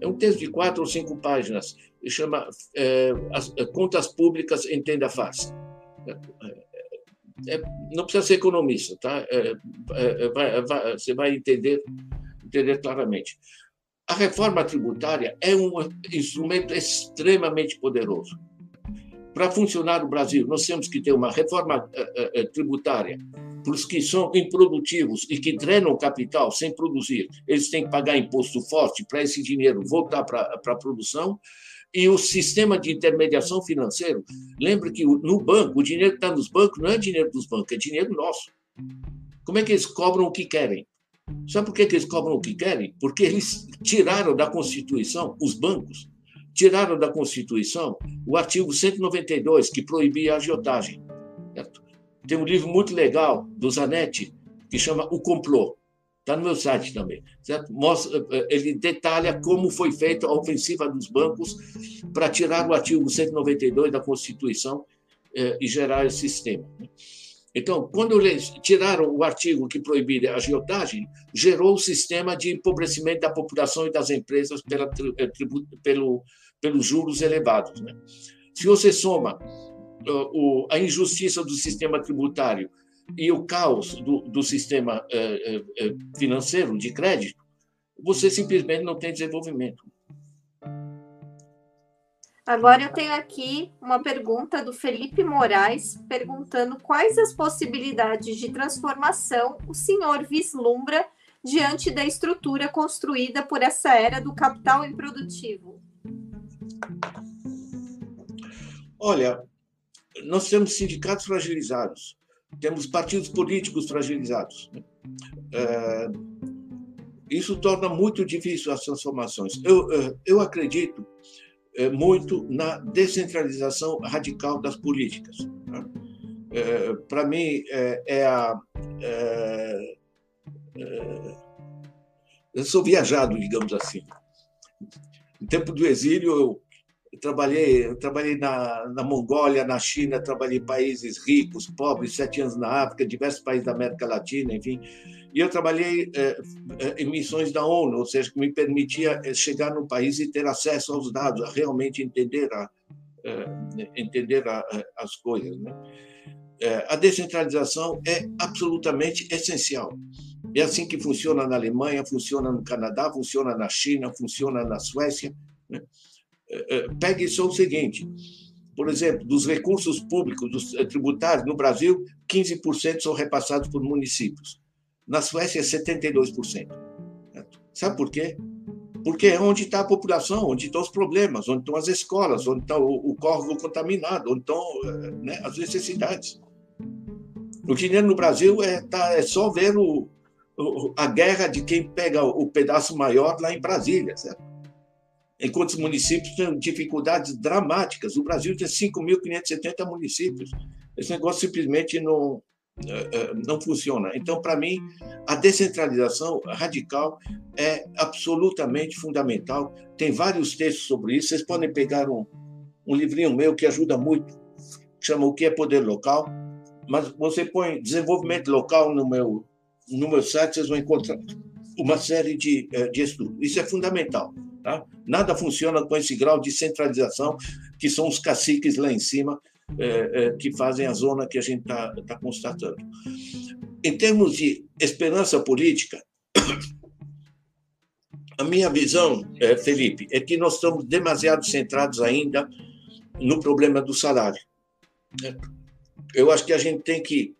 É um texto de quatro ou cinco páginas, chama é, as, é, Contas Públicas em Tenda Fácil. É, é, não precisa ser economista, tá? É, vai, vai, você vai entender, entender claramente. A reforma tributária é um instrumento extremamente poderoso. Para funcionar no Brasil, nós temos que ter uma reforma tributária os que são improdutivos e que drenam capital sem produzir, eles têm que pagar imposto forte para esse dinheiro voltar para a produção. E o sistema de intermediação financeiro, lembre que no banco, o dinheiro que está nos bancos não é dinheiro dos bancos, é dinheiro nosso. Como é que eles cobram o que querem? Sabe por que, que eles cobram o que querem? Porque eles tiraram da Constituição, os bancos, tiraram da Constituição o artigo 192, que proibia a agiotagem. Tem um livro muito legal do Zanetti que chama O Complô. Está no meu site também. Certo? Mostra, ele detalha como foi feita a ofensiva dos bancos para tirar o artigo 192 da Constituição e gerar esse sistema. Né? Então, quando eles tiraram o artigo que proibia a agiotagem, gerou o sistema de empobrecimento da população e das empresas pela, eh, pelo, pelos juros elevados. Né? Se você soma uh, a injustiça do sistema tributário e o caos do, do sistema uh, uh, financeiro de crédito, você simplesmente não tem desenvolvimento. Agora eu tenho aqui uma pergunta do Felipe Moraes, perguntando quais as possibilidades de transformação o senhor vislumbra diante da estrutura construída por essa era do capital improdutivo. Olha, nós temos sindicatos fragilizados, temos partidos políticos fragilizados. É, isso torna muito difícil as transformações. Eu, é, eu acredito é, muito na descentralização radical das políticas. Né? É, Para mim, é, é a. É, eu sou viajado, digamos assim. No tempo do exílio, eu trabalhei, eu trabalhei na, na Mongólia, na China, trabalhei em países ricos, pobres, sete anos na África, diversos países da América Latina, enfim. E eu trabalhei é, em missões da ONU, ou seja, que me permitia eh, chegar no país e ter acesso aos dados, a realmente entender, a, é, entender a, as coisas. Né? É, a descentralização é absolutamente essencial. É assim que funciona na Alemanha, funciona no Canadá, funciona na China, funciona na Suécia. Né? Pegue só o seguinte: por exemplo, dos recursos públicos, dos tributários, no Brasil, 15% são repassados por municípios. Na Suécia, 72%. Sabe por quê? Porque é onde está a população, onde estão os problemas, onde estão as escolas, onde está o, o córrego contaminado, onde estão eh, né, as necessidades. O dinheiro no Brasil é, tá, é só ver o, a guerra de quem pega o pedaço maior lá em Brasília, certo? Enquanto os municípios têm dificuldades dramáticas. O Brasil tem 5.570 municípios. Esse negócio simplesmente não, eh, eh, não funciona. Então, para mim, a descentralização radical é absolutamente fundamental. Tem vários textos sobre isso. Vocês podem pegar um, um livrinho meu que ajuda muito, que chama O que é Poder Local. Mas você põe desenvolvimento local no meu, no meu site, vocês vão encontrar uma série de, eh, de estudos. Isso é fundamental. Tá? Nada funciona com esse grau de centralização que são os caciques lá em cima é, é, que fazem a zona que a gente está tá constatando. Em termos de esperança política, a minha visão, é, Felipe, é que nós estamos demasiado centrados ainda no problema do salário. Eu acho que a gente tem que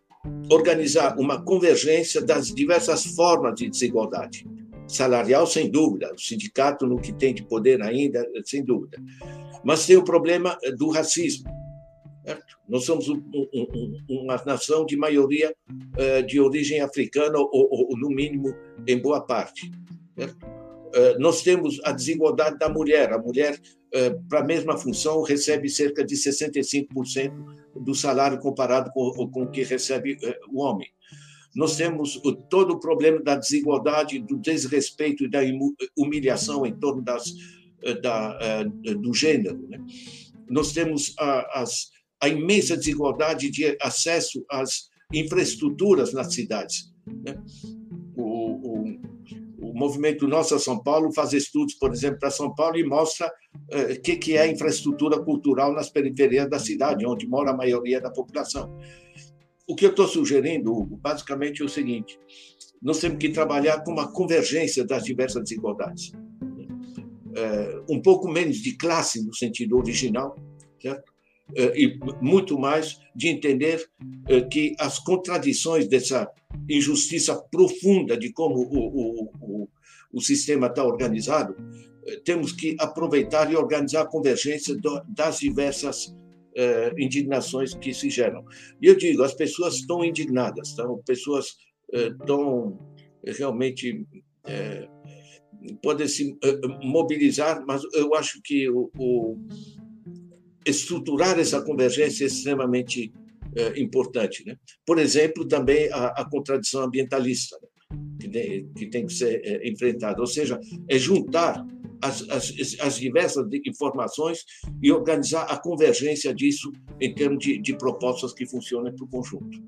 organizar uma convergência das diversas formas de desigualdade. Salarial, sem dúvida, o sindicato no que tem de poder ainda, sem dúvida. Mas tem o problema do racismo. Certo? Nós somos um, um, uma nação de maioria uh, de origem africana, ou, ou, no mínimo, em boa parte. Uh, nós temos a desigualdade da mulher. A mulher, para a mesma função, recebe cerca de 65% do salário comparado com, com o que recebe o homem. Nós temos todo o problema da desigualdade, do desrespeito e da humilhação em torno das, da, do gênero. Né? Nós temos as a imensa desigualdade de acesso às infraestruturas nas cidades. Né? O, o, o, movimento Nossa São Paulo faz estudos, por exemplo, para São Paulo e mostra o eh, que, que é infraestrutura cultural nas periferias da cidade, onde mora a maioria da população. O que eu estou sugerindo, Hugo, basicamente é o seguinte: nós temos que trabalhar com uma convergência das diversas desigualdades. É, um pouco menos de classe no sentido original, certo? Eh, e muito mais de entender eh, que as contradições dessa injustiça profunda de como o, o, o, o sistema está organizado, eh, temos que aproveitar e organizar a convergência das diversas indignações que se geram. E eu digo, as pessoas estão indignadas, estão, pessoas estão realmente podem se mobilizar, mas eu acho que o, o estruturar essa convergência é extremamente é, importante. Né? Por exemplo, também a, a contradição ambientalista. Né? que que, tem que ser enfrentada, ou seja, é juntar as, as, as, diversas informações e organizar a convergência disso em termos de, de propostas que funcionem para o conjunto.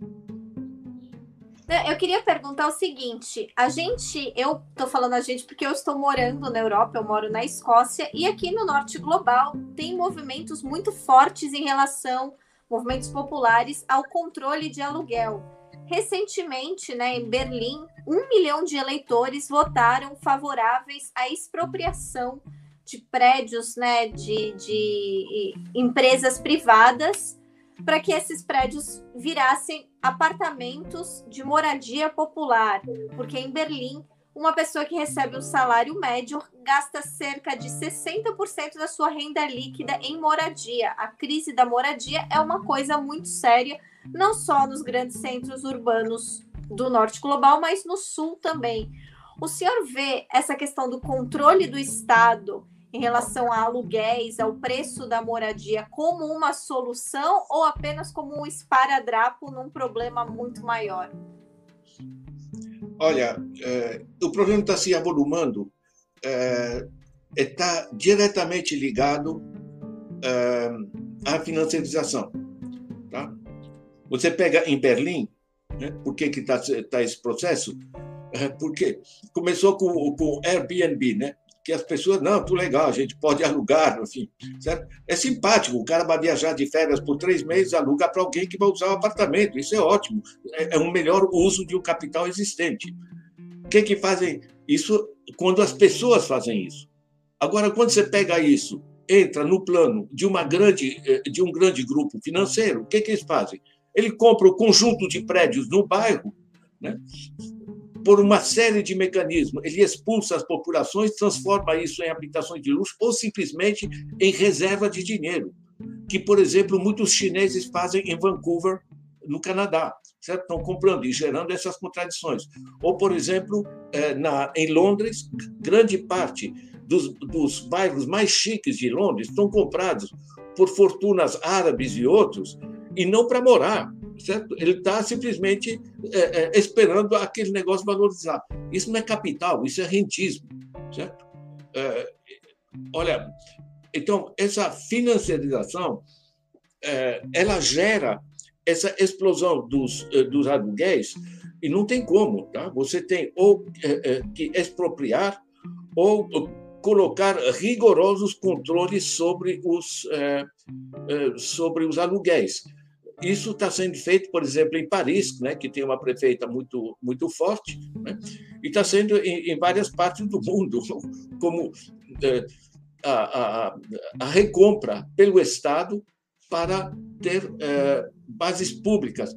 Eu queria perguntar o seguinte: a gente, eu estou falando a gente porque eu estou morando na Europa, eu moro na Escócia, e aqui no Norte Global tem movimentos muito fortes em relação, movimentos populares, ao controle de aluguel. Recentemente, né, em Berlim, um milhão de eleitores votaram favoráveis à expropriação de prédios né, de, de empresas privadas para que esses prédios virassem apartamentos de moradia popular, porque em Berlim, uma pessoa que recebe um salário médio gasta cerca de 60% da sua renda líquida em moradia. A crise da moradia é uma coisa muito séria, não só nos grandes centros urbanos do norte global, mas no sul também. O senhor vê essa questão do controle do Estado em relação a aluguéis, ao preço da moradia, como uma solução ou apenas como um esparadrapo num problema muito maior? Olha, é, o problema está se avolumando, está é, é, diretamente ligado é, à financiarização. Você pega em Berlim, né, por que está tá esse processo? É, porque começou com o Airbnb, né? que as pessoas, não, tudo legal, a gente pode alugar, enfim, certo? É simpático, o cara vai viajar de férias por três meses, aluga para alguém que vai usar o apartamento, isso é ótimo, é, é um melhor uso de um capital existente. O que que fazem isso quando as pessoas fazem isso? Agora, quando você pega isso, entra no plano de uma grande, eh, de um grande grupo financeiro, o que que eles fazem? Ele compra o conjunto de prédios no bairro, né? por uma série de mecanismos. Ele expulsa as populações, transforma isso em habitações de luxo ou simplesmente em reserva de dinheiro, que, por exemplo, muitos chineses fazem em Vancouver, no Canadá. Certo? Estão comprando e gerando essas contradições. Ou, por exemplo, eh, na, em Londres, grande parte dos, dos bairros mais chiques de Londres estão comprados por fortunas árabes e outros, e não para morar, certo? Ele está simplesmente é, é, esperando aquele negócio valorizar. Isso não é capital, isso é rentismo, certo? É, olha, então essa financiarização é, ela gera essa explosão dos, é, dos aluguéis e não tem como, tá? Você tem ou é, que expropriar ou colocar rigorosos controles sobre os, sobre os aluguéis. Isso está sendo feito, por exemplo, em Paris, né, que tem uma prefeita muito, muito forte, né, e está sendo em, em, várias partes do mundo, como é, a, a, a, recompra pelo Estado para ter é, bases públicas.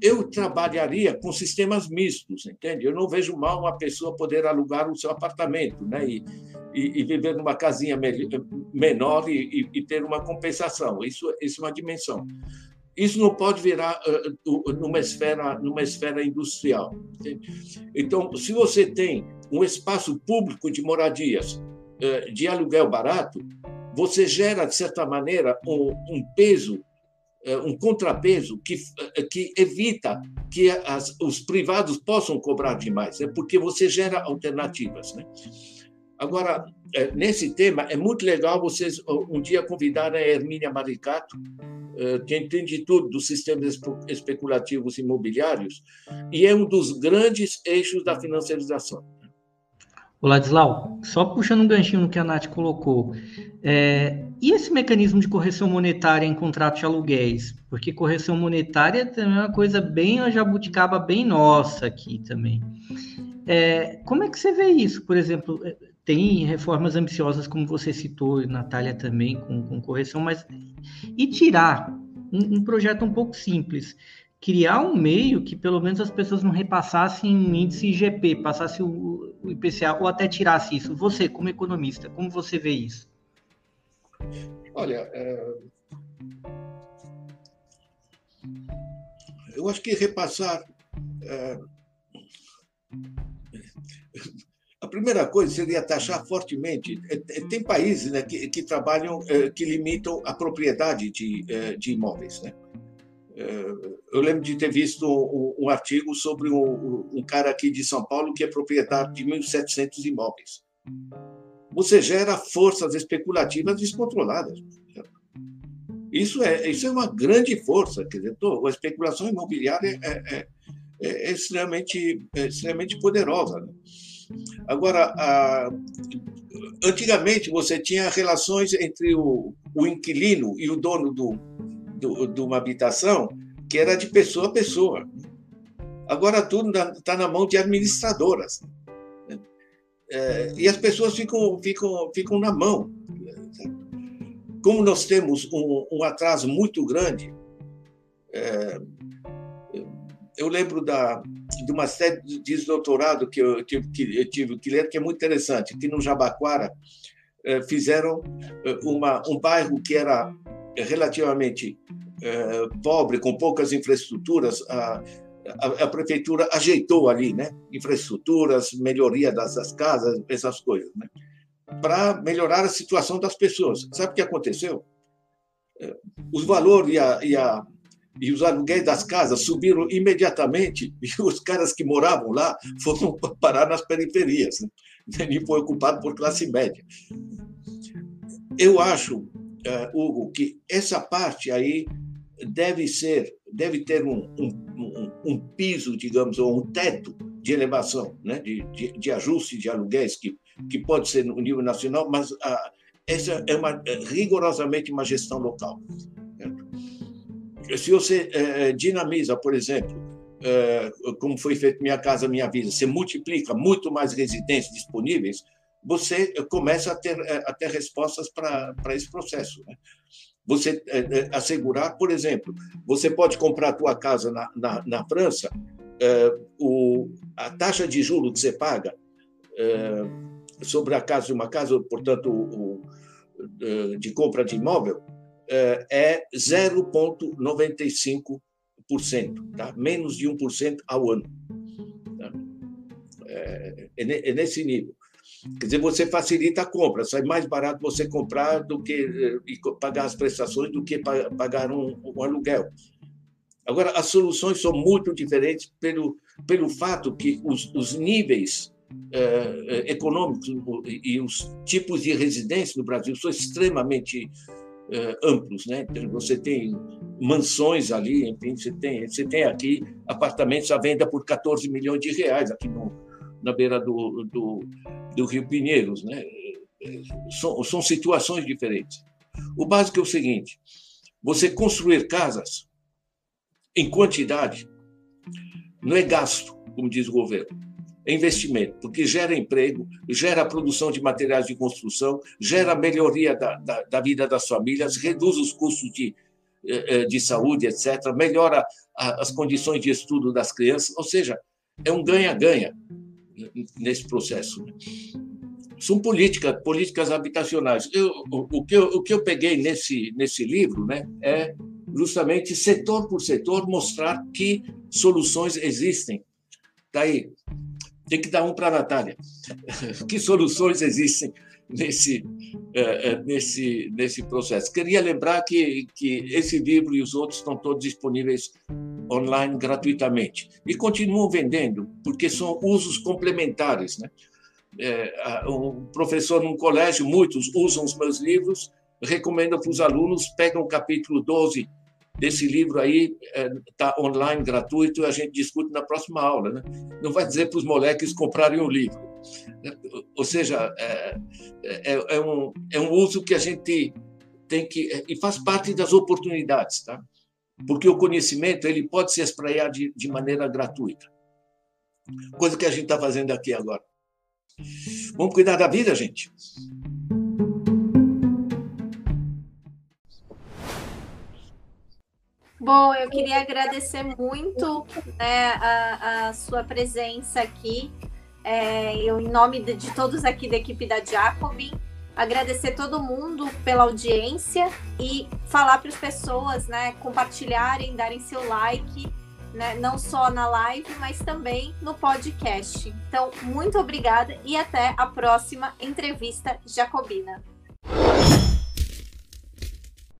Eu trabalharia com sistemas mistos, entende? Eu não vejo mal uma pessoa poder alugar o seu apartamento né, e, e, e viver numa casinha menor e, e, ter uma compensação. Isso, isso é uma dimensão. Isso não pode virar uh, numa esfera, numa esfera industrial. Entende? Então, se você tem um espaço público de moradias uh, de aluguel barato, você gera, de certa maneira, um, um peso, um contrapeso que, que evita que as, os privados possam cobrar demais, né? porque você gera alternativas. Né? Agora, nesse tema, é muito legal vocês um dia convidarem a Hermínia Maricato, que entende tudo dos sistemas especulativos imobiliários e é um dos grandes eixos da financiarização. Ladislau, só puxando um ganchinho no que a Nath colocou, é, e esse mecanismo de correção monetária em contratos de aluguéis? Porque correção monetária também é uma coisa bem a jabuticaba bem nossa aqui também. É, como é que você vê isso? Por exemplo, tem reformas ambiciosas, como você citou, Natália também, com, com correção, mas e tirar um, um, projeto um pouco simples, criar um meio que pelo menos as pessoas não repassassem um índice IGP, passasse o, o IPCA, ou até tirasse isso. Você, como economista, como você vê isso? Olha, é... eu acho que repassar. É a primeira coisa seria taxar fortemente. É, é, tem países né, que, que, trabalham, é, que limitam a propriedade de, de imóveis. Né? eu lembro de ter visto um, artigo sobre um, um, cara aqui de São Paulo que é proprietário de 1.700 imóveis. Você gera forças especulativas descontroladas. Isso é, isso é uma grande força. Quer dizer, a especulação imobiliária é, é, é extremamente, é extremamente poderosa. Né? Agora, a, antigamente você tinha relações entre o, o inquilino e o dono do, do, de uma habitação que era de pessoa a pessoa. Agora tudo está na mão de administradoras. Né? É, e as pessoas ficam, ficam, ficam na mão. Como nós temos um, um atraso muito grande, é, eu lembro da, de uma série de doutorado que eu tive que, eu tive que ler, que é muito interessante, que no Jabaquara é, fizeram é, uma, um bairro que era relativamente é, pobre, com poucas infraestruturas, a, a, a, prefeitura ajeitou ali, né? Infraestruturas, melhoria das, casas, essas coisas, né? Para melhorar a situação das pessoas. Sabe o que aconteceu? Os valores e, a, e, a, e os aluguéis das casas subiram imediatamente e os caras que moravam lá foram parar nas periferias. Né? Ele foi ocupado por classe média. Eu acho, uh, Hugo, que essa parte aí deve ser, deve ter um, um, um, piso, digamos, ou um teto de elevação, né? de, de, de ajuste de aluguéis, que, que pode ser no nível nacional, mas a, essa é, uma, é rigorosamente uma gestão local. Se você é, dinamiza, por exemplo, é, como foi feito Minha Casa Minha Vida, você multiplica muito mais residências disponíveis, você começa a ter, a ter respostas para esse processo. Né? você é, assegurar, por exemplo, você pode comprar a tua casa na, na, na França, o, a taxa de juros que você paga sobre a casa de uma casa, portanto, o, o, de compra de imóvel, é, é 0,95%, tá? menos de 1% ao ano. Tá? É, é, nesse nível. Quer dizer, você facilita a compra, sai mais barato você comprar do que e pagar as prestações do que pagar um, um aluguel. Agora, as soluções são muito diferentes pelo, pelo fato que os, os níveis eh, econômicos e os tipos de residência no Brasil são extremamente amplos, né? Então, você tem mansões ali, enfim, você tem, você tem aqui apartamentos à venda por 14 milhões de reais aqui no, na beira do, do, do Rio Pinheiros. Né? São, são situações diferentes. O básico é o seguinte: você construir casas em quantidade não é gasto, como diz o governo, é investimento, porque gera emprego, gera produção de materiais de construção, gera melhoria da, da, da vida das famílias, reduz os custos de, eh, eh, de saúde, etc., melhora as condições de estudo das crianças, ou seja, é um ganha-ganha nesse processo. Né? São políticas, políticas habitacionais. Eu, o, que eu, o que eu peguei nesse, nesse livro né, é justamente setor por setor mostrar que soluções existem. Daí, tá tem que dar um para a Natália. que soluções existem nesse, é, é, nesse, nesse processo. Queria lembrar que, que esse livro e os outros estão todos disponíveis online gratuitamente. E continuam vendendo, porque são usos complementares. Né? Um professor num colégio, muitos usam os meus livros, recomenda para os alunos, pegam o capítulo 12 desse livro aí, está é, online, gratuito, e a gente discute na próxima aula. Né? Não vai dizer para os moleques comprarem o livro. Ou seja, é, é, é, um, é um uso que a gente tem que. e faz parte das oportunidades. Tá? porque o conhecimento ele pode se espraiar de, de maneira gratuita. Coisa que a gente está fazendo aqui agora. Vamos cuidar da vida, gente. Bom, eu queria agradecer muito né, a, a, sua presença aqui. É, eu, em nome de, de todos aqui da equipe da Jacobin, agradecer todo mundo pela audiência e falar para as pessoas, né, compartilharem, darem seu like, né, não só na live, mas também no podcast. Então, muito obrigada e até a próxima entrevista jacobina.